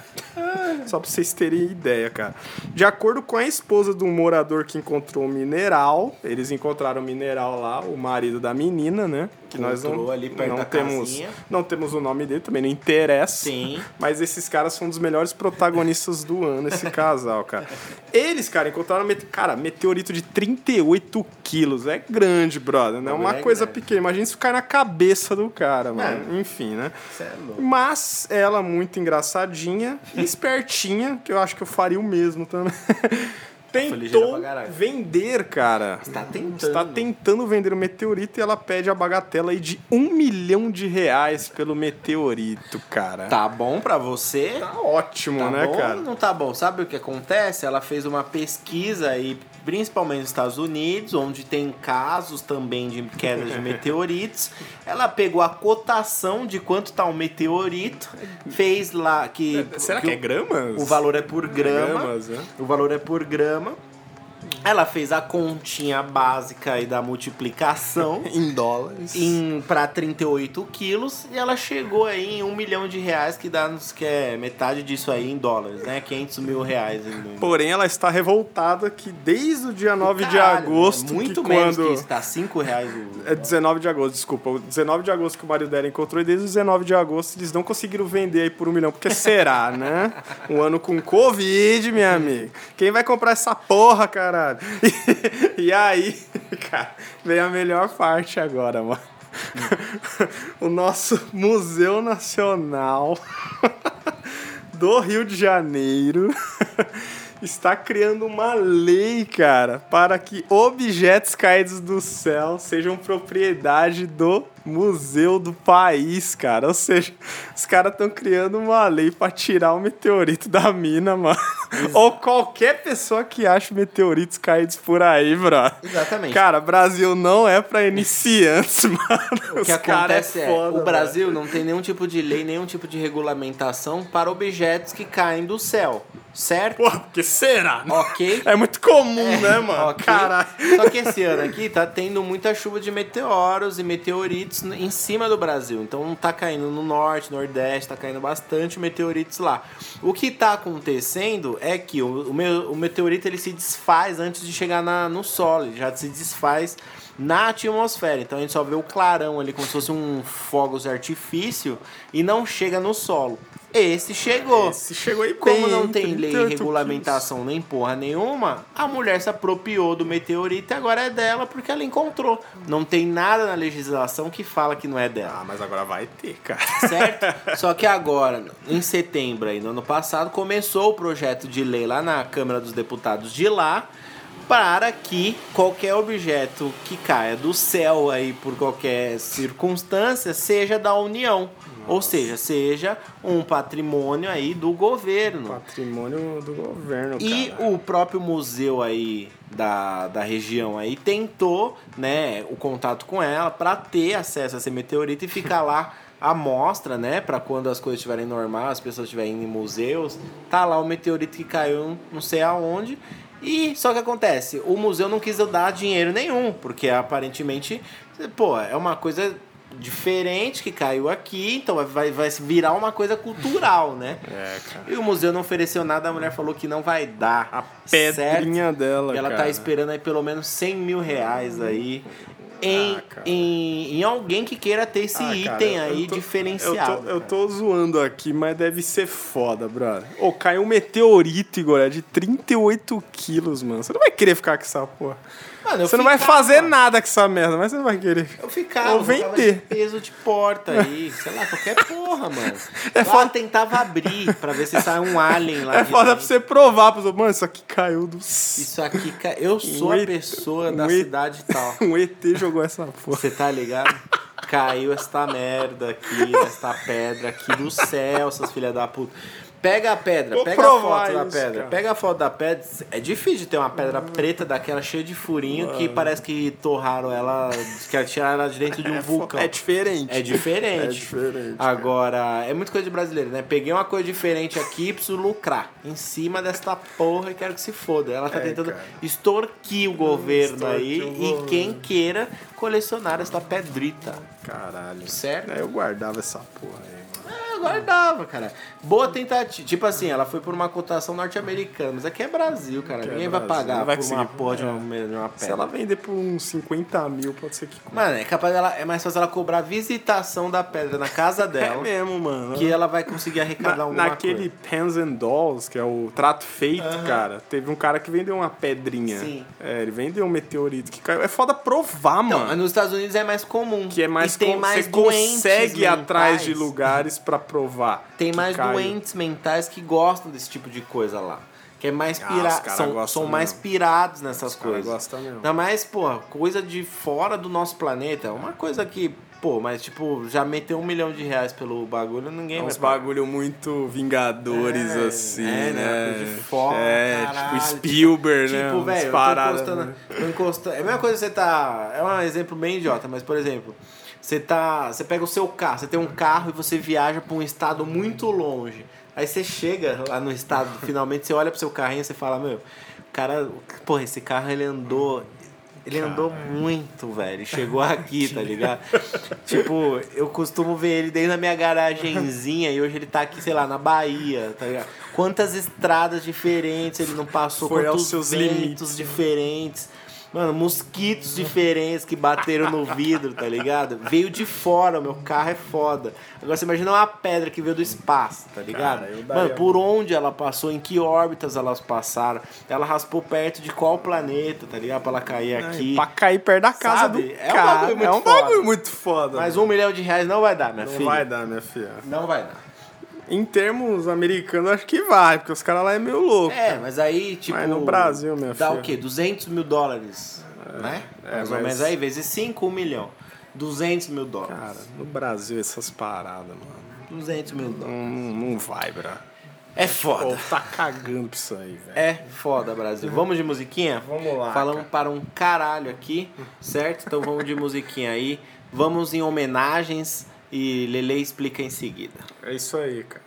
Só pra vocês terem ideia, cara. De acordo com a esposa do morador que encontrou o mineral, eles encontraram o mineral lá, o marido da menina, né? Que nós não, ali perto não temos, casinha. não temos o nome dele, também não interessa. Sim. Mas esses caras são um dos melhores protagonistas do ano, esse casal, cara. Eles, cara, encontraram, cara, meteorito de 38 quilos. É grande, brother. Não é uma é coisa grande. pequena. Imagina isso cair na cabeça do cara, mano. Enfim, né? É. Mas ela, muito engraçadinha e espertinha, que eu acho que eu faria o mesmo também. ligeira Tentou vender, cara. Está tentando. Está tentando vender o meteorito e ela pede a bagatela aí de um milhão de reais pelo meteorito, cara. Tá bom pra você? Tá ótimo, Tá né, bom cara? não tá bom? Sabe o que acontece? Ela fez uma pesquisa aí, principalmente nos Estados Unidos, onde tem casos também de queda de meteoritos. Ela pegou a cotação de quanto tá um meteorito, fez lá que. Será que, é o- gramas? O valor é por grama. Gramas, né? O valor é por grama. நம்ம Ela fez a continha básica aí da multiplicação Em dólares. em para 38 quilos e ela chegou aí em um milhão de reais que dá nos que é metade disso aí em dólares, né? 500 mil reais. Em, Porém, ela está revoltada que desde o dia 9 de Caralho, agosto, é muito que menos quando... que isso, tá 5 reais o... É 19 de agosto, desculpa. O 19 de agosto que o marido dela encontrou e desde o 19 de agosto eles não conseguiram vender aí por um milhão. Porque será, né? Um ano com Covid, minha amiga. Quem vai comprar essa porra, caralho? E, aí, cara, vem a melhor parte agora, mano. O nosso Museu Nacional do Rio de Janeiro está criando uma lei, cara, para que objetos caídos do céu sejam propriedade do museu do país, cara. Ou seja, os caras estão criando uma lei para tirar o meteorito da mina, mano. Ou qualquer pessoa que ache meteoritos caídos por aí, bro. Exatamente. Cara, Brasil não é para iniciantes, mano. O que Os cara acontece é, foda, o Brasil não tem nenhum tipo de lei, nenhum tipo de regulamentação para objetos que caem do céu, certo? Porra, porque será? Ok. É muito comum, né, mano? Ok. Caralho. Só que esse ano aqui tá tendo muita chuva de meteoros e meteoritos em cima do Brasil. Então tá caindo no norte, nordeste, tá caindo bastante meteoritos lá. O que tá acontecendo é que o, o, o meteorito ele se desfaz antes de chegar na, no solo, ele já se desfaz na atmosfera. Então a gente só vê o clarão ali como se fosse um fogos de artifício e não chega no solo. Esse chegou. Esse chegou aí Como não tem lei 38 e regulamentação nem porra nenhuma, a mulher se apropriou do meteorito e agora é dela porque ela encontrou. Não tem nada na legislação que fala que não é Ah, dela, mas agora vai ter, cara. certo? Só que agora, em setembro aí, no ano passado, começou o projeto de lei lá na Câmara dos Deputados de lá para que qualquer objeto que caia do céu aí por qualquer circunstância seja da União. Ou seja, seja um patrimônio aí do governo. Patrimônio do governo, E cara. o próprio museu aí da, da região aí tentou, né, o contato com ela para ter acesso a esse meteorito e ficar lá à mostra, né, para quando as coisas estiverem normais, as pessoas estiverem em museus, tá lá o meteorito que caiu não sei aonde. E só que acontece, o museu não quis dar dinheiro nenhum, porque aparentemente, pô, é uma coisa diferente que caiu aqui, então vai, vai virar uma coisa cultural, né? É, cara. E o museu não ofereceu nada, a mulher falou que não vai dar. A pedrinha dela, E ela cara. tá esperando aí pelo menos 100 mil reais aí em, Ah, cara. em, em alguém que queira ter esse Ah, cara, item eu aí tô- diferenciado. Eu tô, eu cara. tô zoando aqui, mas deve ser foda, brother. Ô, caiu um meteorito, Igor, é de 38 quilos, mano. Você não vai querer ficar com essa porra. Mano, Você não vai fazer nada com essa merda, mas você não vai querer. Eu ficava, Ou vender. de peso de porta aí, sei lá, qualquer porra, mano. É Lá foda- tentava abrir pra ver se sai um alien lá É foda pra dentro. você provar pros outros. Mano, isso aqui caiu do. Isso aqui, ca- eu sou Um a pessoa da um E- cidade tal. Um ET jogou essa porra. Você tá ligado? Caiu esta merda aqui, esta pedra aqui do céu, essas filhas da puta. Pega a pedra, Vou pega a foto da isso, pedra. cara. Pega a foto da pedra. É difícil ter uma pedra preta daquela cheia de furinho que parece que torraram ela, que tiraram ela de dentro de um É, vulcão. é diferente. É diferente. É diferente, cara. Agora, é muito coisa de brasileiro, né? Peguei uma coisa diferente aqui e preciso lucrar em cima desta porra e quero que se foda. Ela tá É, tentando cara. extorquir o governo aí o e quem queira colecionar esta pedrita. Caralho. Certo? É, eu guardava essa porra aí, É, guardava, cara. Boa tentativa. Tipo assim, ela foi por uma cotação norte-americana, mas aqui é Brasil, cara. É Ninguém vai Brasil, pagar não vai por uma conseguir. porra de É. uma, de uma Se pedra. ela vender por uns 50 mil, pode ser que. Mano, é capaz dela. É mais fácil ela cobrar visitação da pedra na casa É dela. mesmo, mano. que ela vai conseguir arrecadar Na, alguma naquele. Pens and Dolls, que é o trato feito, cara, teve um cara que vendeu uma pedrinha. Sim. É, ele vendeu um meteorito que caiu. É foda provar, Não, mano. mas nos Estados Unidos é mais comum. Que é mais e tem com- mais você doentes consegue ir atrás de lugares pra provar. Tem mais caiu. doentes mentais que gostam desse tipo de coisa lá. Que é mais Ah, pira... os cara são, são mais pirados nessas cara coisas. gostam mesmo. Ainda mais, pô, coisa de fora do nosso planeta. Uma coisa que, pô, mas tipo, já meteu um milhão de reais pelo bagulho, ninguém É vai uns bagulho muito vingadores, É, assim, é, né? né? De fora, é, caralho. tipo Spielberg, né? Tipo, velho, eu tô encostando, né? É a mesma coisa que você tá. É um exemplo bem idiota, mas por exemplo, você tá. Você pega o seu carro, você tem um carro e você viaja pra um estado muito longe. Aí você chega lá no estado, finalmente você olha pro seu carrinho e você fala, meu, cara. Porra, esse carro ele andou. Ele andou muito, velho. Chegou aqui, tá ligado? tipo, eu costumo ver ele desde a minha garagenzinha e hoje ele tá aqui, sei lá, na Bahia, tá ligado? Quantas estradas diferentes ele não passou, Foi aos quantos seus ventos limites. diferentes. Mano, mosquitos diferentes que bateram no vidro, tá ligado? Veio de fora, meu carro é foda. Agora você imagina uma pedra que veio do espaço, tá ligado? Cara, Mano, por onde ela passou, em que órbitas elas passaram, ela raspou perto de qual planeta, tá ligado? Pra ela cair aqui. Pra cair perto da casa Sabe? do É um cara. bagulho muito é um foda. bagulho muito foda. Mas um milhão de reais não vai dar, minha Não filha. vai dar, minha filha. Não vai dar. Em termos americanos, acho que vai, porque os caras lá é meio louco. É, mas aí, tipo. Mas no Brasil, minha Dá filha. o quê? 200 mil dólares, né? é, Mais ou mas- menos aí, vezes 5, 1 milhão. 200 mil dólares. Cara, no Brasil, essas paradas, mano. 200 mil Não, dólares. não vai, bra. É foda. povo tá cagando pra isso aí, velho. É foda, Brasil. Vamos de musiquinha? Vamos lá, Falamos cara. para um caralho aqui, certo? Então vamos de musiquinha aí. Vamos em homenagens e Lele explica em seguida. É isso aí, cara.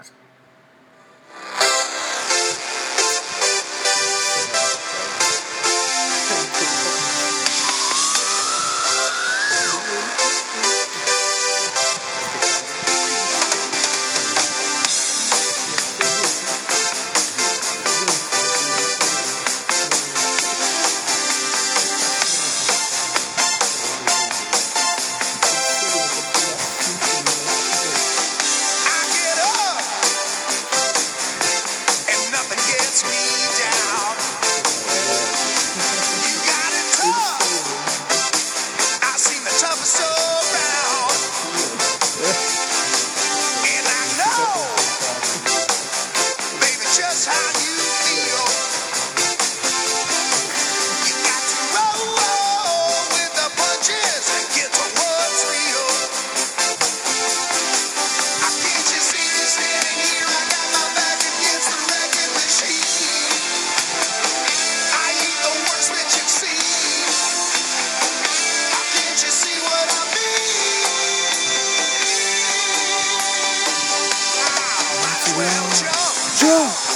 Well jump,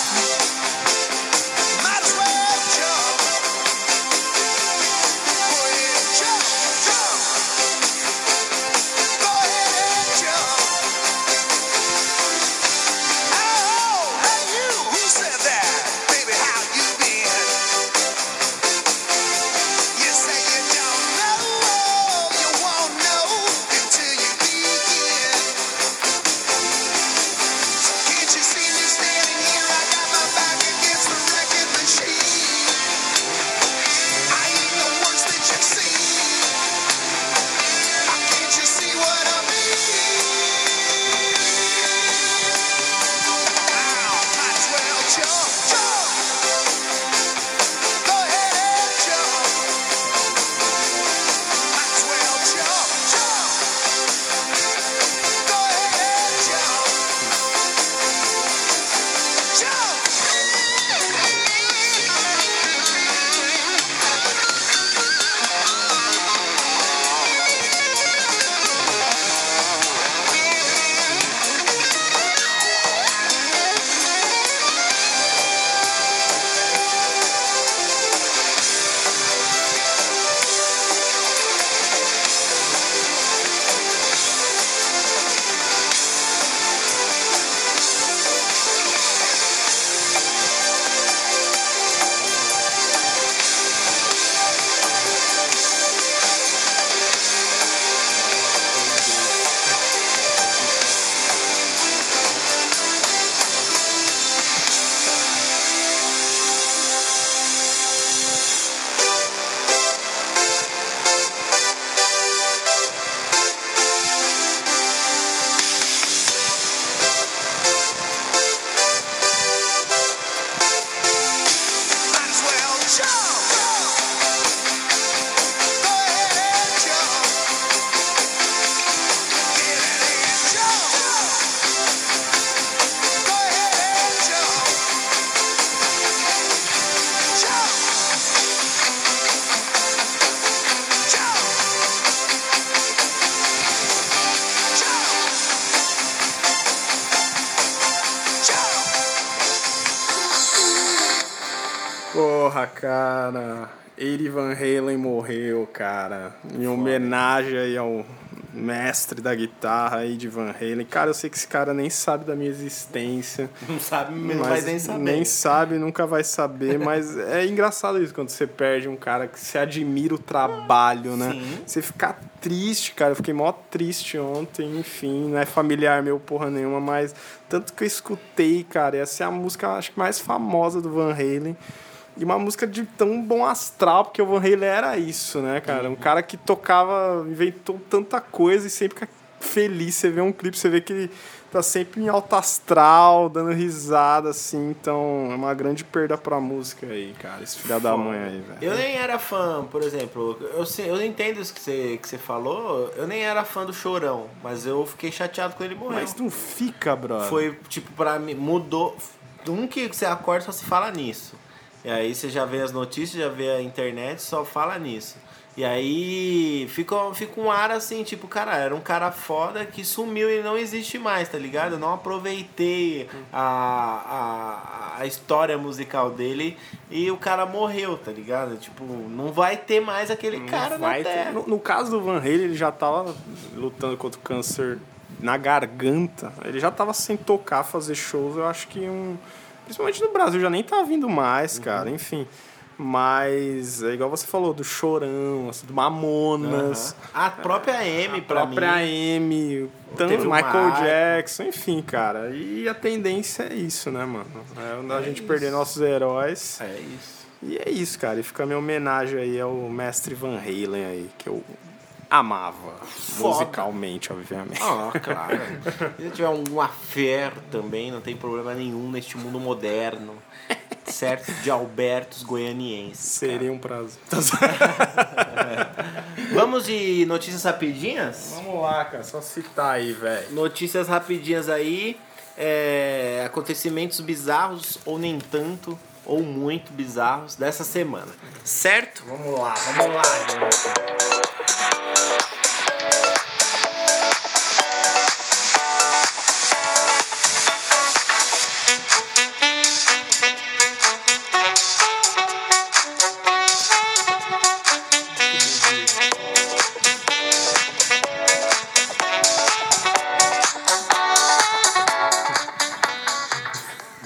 Eddie Van Halen morreu, cara. Em homenagem aí ao mestre da guitarra aí de Van Halen. Cara, eu sei que esse cara nem sabe da minha existência. Não sabe, não mas vai nem saber. Nem sabe, nunca vai saber, mas é engraçado isso quando você perde um cara que você admira o trabalho, né? Sim. Você fica triste, cara. Eu fiquei mó triste ontem, enfim, não é familiar meu porra nenhuma, mas tanto que eu escutei, cara, essa é a música acho que mais famosa do Van Halen. E uma música de tão bom astral, porque o Van Halen era isso, né, cara? Um cara que tocava, inventou tanta coisa e sempre fica feliz. Você vê um clipe, você vê que ele tá sempre em alto astral, dando risada, assim. Então é uma grande perda pra música aí, cara. Esse filho da mãe aí, velho. Eu nem era fã, por exemplo, eu, eu entendo isso que você, que você falou, eu nem era fã do Chorão, mas eu fiquei chateado quando ele morreu. Mas não fica, brother. Foi, tipo, pra mim, mudou. Um que você acorda só se fala nisso. E aí você já vê as notícias, já vê a internet, só fala nisso. E aí fica, fica um ar assim, tipo, cara, era um cara foda que sumiu e não existe mais, tá ligado? Eu não aproveitei a, a, a história musical dele e o cara morreu, tá ligado? Tipo, não vai ter mais aquele cara na Vai ter- terra. no, no caso do Van Halen, ele já tava lutando contra o câncer na garganta. Ele já tava sem tocar, fazer shows. Eu acho que um. Principalmente no Brasil, já nem tá vindo mais, Uhum. cara. Enfim. Mas é igual você falou, do Chorão, assim, do Mamonas. A própria Amy, A pra própria mim. Amy, tanto Teve o Michael. Jackson, enfim, cara. E a tendência é isso, né, mano? É a gente perder nossos heróis. É isso. E é isso, cara. E fica a minha homenagem aí ao mestre Van Halen aí, que eu amava. Musicalmente, obviamente. Ah, claro. Se tiver um affair também, não tem problema nenhum neste mundo moderno. Certo? De Albertos goianienses. Seria um prazer. Vamos de notícias rapidinhas? Vamos lá, cara. Só citar aí, velho. Notícias rapidinhas aí. é, acontecimentos bizarros ou nem tanto, ou muito bizarros dessa semana. Certo? Vamos lá, vamos lá, gente.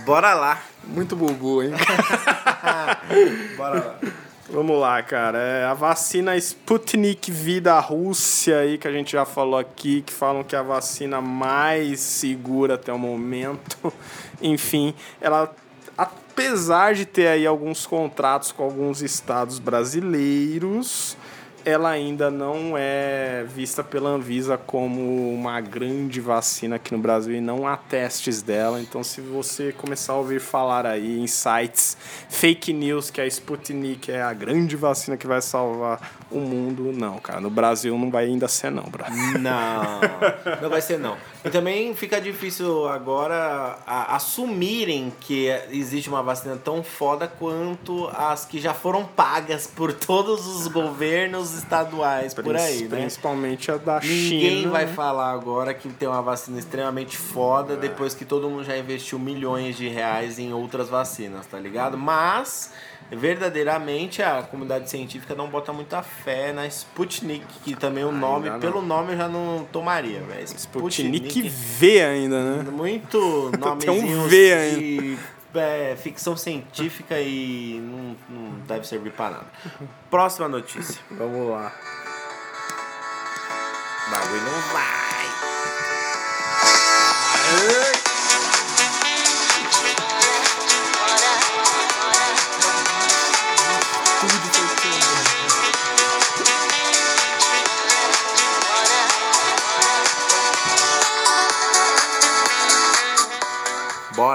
Bora lá. Muito bubu, hein? Bora lá. Vamos lá, cara. É a vacina Sputnik V da Rússia aí, que a gente já falou aqui, que falam que é a vacina mais segura até o momento. Enfim, ela, apesar de ter aí alguns contratos com alguns estados brasileiros, ela ainda não é vista pela Anvisa como uma grande vacina aqui no Brasil e não há testes dela. Então, se você começar a ouvir falar aí em sites fake news que a Sputnik é a grande vacina que vai salvar o mundo, não, cara. No Brasil não vai ainda ser, não, bro. Não, não vai ser não. E também fica difícil agora assumirem que existe uma vacina tão foda quanto as que já foram pagas por todos os governos estaduais por aí, né? Principalmente a da Ninguém China. vai falar agora que tem uma vacina extremamente É. foda depois que todo mundo já investiu milhões de reais em outras vacinas, tá ligado? Mas verdadeiramente a comunidade científica não bota muita fé na Sputnik, que também o nome, pelo nome eu já não tomaria, velho. Sputnik V ainda, né? Muito Tem um nomezinho V ainda. É, ficção científica e não, não deve servir pra nada. Próxima notícia. Vamos lá. Bagulho não vai.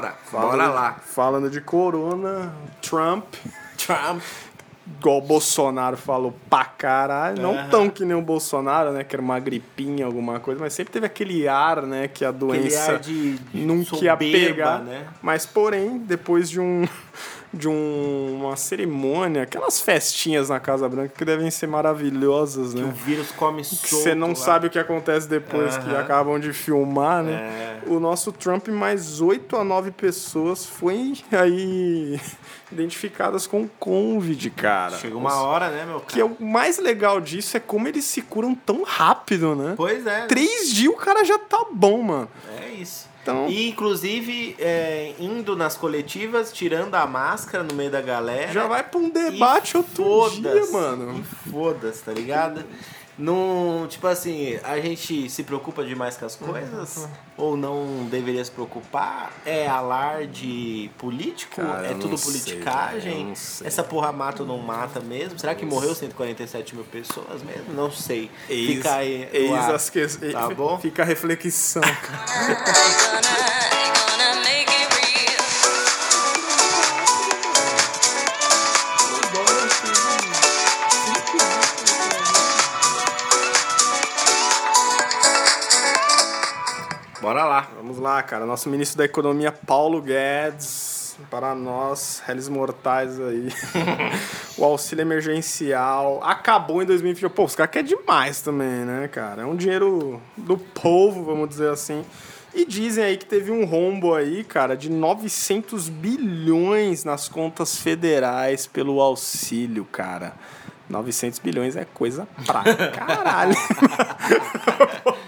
Bora, bora lá. Falando de corona, Trump, Trump. igual o Bolsonaro falou pra caralho. Não tão que nem o Bolsonaro, né? Que era uma gripinha, alguma coisa, mas sempre teve aquele ar, né? Que a doença ar de, de nunca ia soberba, pegar. né? Mas, porém, depois de um, de um- uma cerimônia, aquelas festinhas na Casa Branca que devem ser maravilhosas, O né? vírus come Que solto. você não lá. sabe o que acontece depois que acabam de filmar, né? É. O nosso Trump mais 8 a 9 pessoas foi aí identificadas com Covid, cara. Chega uma hora, né, meu cara? Que é o mais legal disso é como eles se curam tão rápido, né? Pois é. Três dias o cara já tá bom, mano. É isso. Então- E, inclusive, é, indo nas coletivas, tirando a máscara no meio da galera. Já vai pra um debate outro dia, mano. Foda-se, tá ligado? Não, tipo assim, a gente se preocupa demais com as coisas? Ou não deveria se preocupar? É alarde político? Cara, é tudo politicagem? cara, sei. Essa porra mata ou não mata mesmo? Será que morreu 147 mil pessoas mesmo? Não sei. Eis, Fica aí. eis as que... Tá bom? Fica a reflexão. gonna, Bora lá. Vamos lá, cara. Nosso ministro da Economia, Paulo Guedes, para nós, réis mortais aí. o auxílio emergencial acabou em 2020. Pô, os caras querem demais também, né, cara? É um dinheiro do povo, vamos dizer assim. E dizem aí que teve um rombo aí, cara, de 900 bilhões nas contas federais pelo auxílio, cara. 900 bilhões é coisa pra caralho.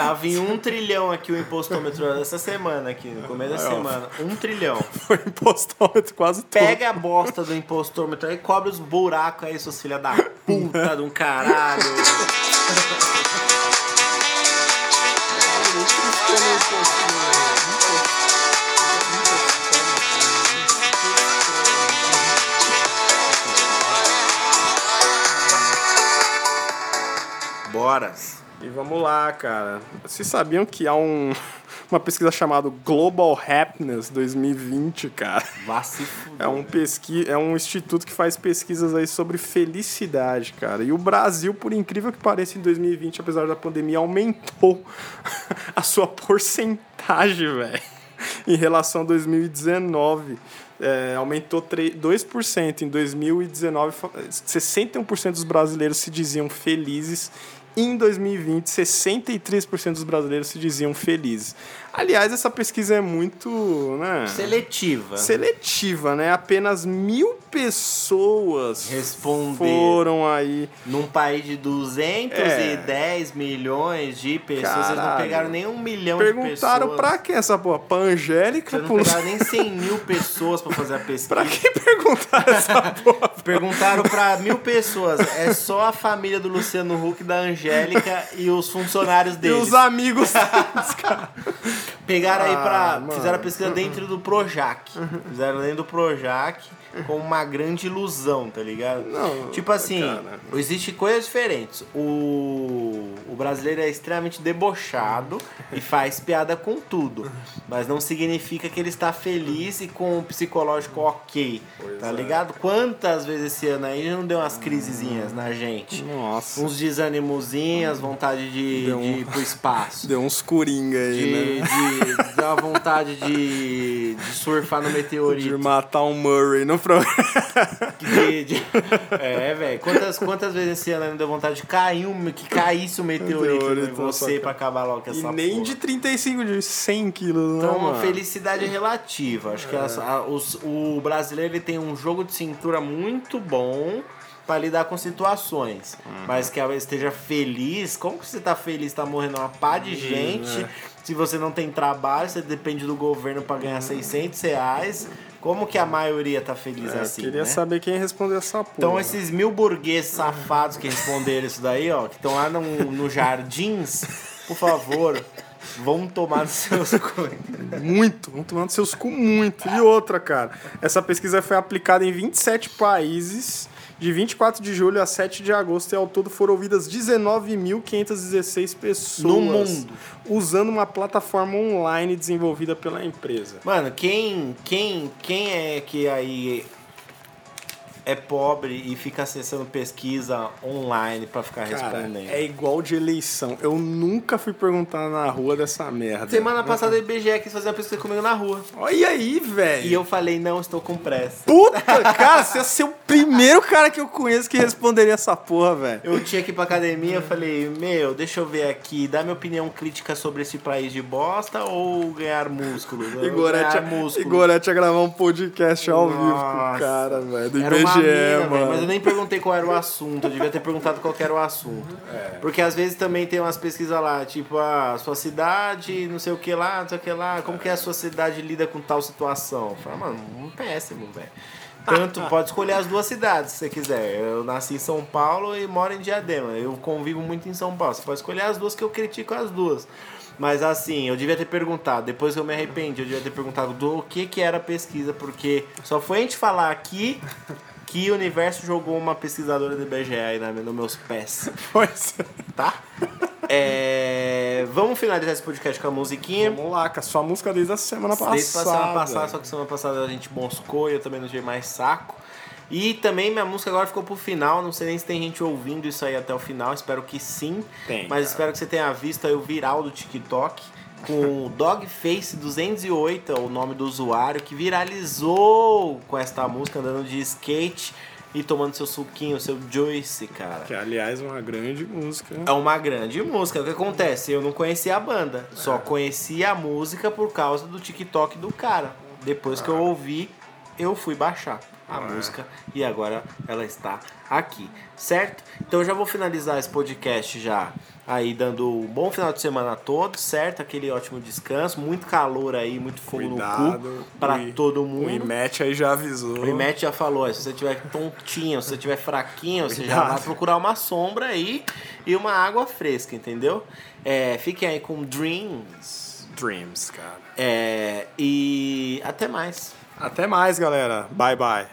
Tava em um trilhão aqui o impostômetro essa semana, aqui, no começo da semana. Um trilhão. Foi impostômetro quase todo. Pega a bosta do impostômetro aí, cobre os buracos aí, seus filha da puta de um caralho. Bora. E vamos lá, cara. Vocês sabiam que há um, uma pesquisa chamada Global Happiness 2020, cara? Vá se fuder. É um, pesqui... é um instituto que faz pesquisas aí sobre felicidade, cara. E o Brasil, por incrível que pareça, em 2020, apesar da pandemia, aumentou a sua porcentagem, velho, em relação a 2019. É, aumentou 3, 2%. Em 2019, fa- 61% dos brasileiros se diziam felizes. Em 2020, 63% dos brasileiros se diziam felizes. Aliás, essa pesquisa é muito. Né? Seletiva. seletiva, né? Apenas mil pessoas Responder. foram aí. Num país de 210 milhões de pessoas, vocês não Caralho. pegaram nem um milhão de Perguntaram pessoas. pra quem essa porra? Pra Angélica? Vocês não pegaram nem 100 mil pessoas pra fazer a pesquisa. Pra quem perguntaram essa porra? Perguntaram pra mil pessoas. É só a família do Luciano Huck, da Angélica e os funcionários E deles. os amigos deles, cara. Pegaram aí pra. Ah, mano. Fizeram a pesquisa dentro do Projac. Fizeram dentro do Projac com uma grande ilusão, tá ligado? Não, tipo assim, cara. existem coisas diferentes. O, o brasileiro é extremamente debochado e faz piada com tudo. Mas não significa que ele está feliz e com o psicológico ok. tá é. ligado? Quantas vezes esse ano aí não deu umas crisezinhas na gente? Nossa. Uns desânimozinhos, vontade de, Deu um- de ir pro espaço Deu uns coringa aí, de, né? de dar vontade de, de surfar no De meteorito. matar um Murray no programa. De- de- é, velho. Quantas, quantas vezes esse ano não deu vontade de cair um, que caísse um meteorito, Meteorito em sua você pra acabar logo com E essa nem porra. de 35, de 100 quilos, Então, não, uma mano. felicidade é relativa. Acho que as- a- os- o brasileiro ele tem um jogo de cintura muito bom pra lidar com situações. Uhum. Mas que ela esteja feliz. Como que você tá feliz? Tá morrendo uma pá de gente. Se você não tem trabalho, você depende do governo pra ganhar 600 reais. Como que a maioria tá feliz. É, assim? queria né? saber quem respondeu essa porra. Então esses mil burgueses safados que responderam isso daí, ó, que estão lá no, no jardins, por favor, vão tomar nos seus coisas. Muito, vão tomando seus cu muito. E outra, cara, essa pesquisa foi aplicada em 27 países, de 24 de julho a 7 de agosto, e ao todo foram ouvidas 19.516 pessoas. No mundo. Usando uma plataforma online desenvolvida pela empresa. Mano, quem, quem, quem é que aí é pobre e fica acessando pesquisa online pra ficar Cara, respondendo. é igual de eleição. Eu nunca fui perguntar na rua dessa merda. Semana passada o IBGE quis fazer uma pesquisa comigo na rua. Olha aí, velho. E eu falei, não, estou com pressa. Puta, cara, você ia ser o primeiro cara que eu conheço que responderia essa porra, velho. Eu tinha que ir pra academia, eu falei, meu, deixa eu ver aqui, dá minha opinião crítica sobre esse país de bosta ou ganhar músculo? Igorete, ganhar músculo. Igorete ia gravar um podcast ao vivo com o Nossa. cara, velho, do Era IBGE, uma mina, velho, mano. mas eu nem perguntei qual era o assunto. Eu devia ter perguntado qual era o assunto. Porque às vezes também tem umas pesquisas lá, tipo, a sua cidade, não sei o que lá, não sei o que lá, como que a sua cidade lida com tal situação? Eu falo, mano, um péssimo, velho. Tanto, pode escolher as duas cidades se você quiser. Eu nasci em São Paulo e moro em Diadema. Eu convivo muito em São Paulo. Você pode escolher as duas que eu critico as duas. Mas assim, eu devia ter perguntado, depois que eu me arrependi, eu devia ter perguntado do que que era a pesquisa, porque só foi a gente falar aqui que o universo jogou uma pesquisadora do IBGE aí na, nos meus pés, Pois tá? É, vamos finalizar esse podcast com a musiquinha. Vamos lá, com a sua música desde a semana passada. Desde a semana passada, só que semana passada a gente moscou e eu também não tive mais saco. E também minha música agora ficou pro final, não sei nem se tem gente ouvindo isso aí até o final, espero que sim. Tem, mas cara. espero que você tenha visto aí o viral do TikTok com o Dogface208, é o nome do usuário, que viralizou com esta música andando de skate e tomando seu suquinho, seu juice, cara. Que, aliás, é uma grande música. É uma grande música. O que acontece? Eu não conhecia a banda, só conhecia a música por causa do TikTok do cara. Depois que eu ouvi, eu fui baixar a música e agora ela está aqui, certo? Então eu já vou finalizar esse podcast já aí dando um bom final de semana a todos, certo? Aquele ótimo descanso, muito calor aí, muito fogo no Cuidado. cu pra O I- todo O mundo. Imet aí já avisou. O Imet já falou, se você tiver tontinho, se você tiver fraquinho, você já vai procurar uma sombra aí e uma água fresca, entendeu? É, fiquem aí com Dreams. Dreams, cara. É, e até mais. Até mais, galera. Bye, bye.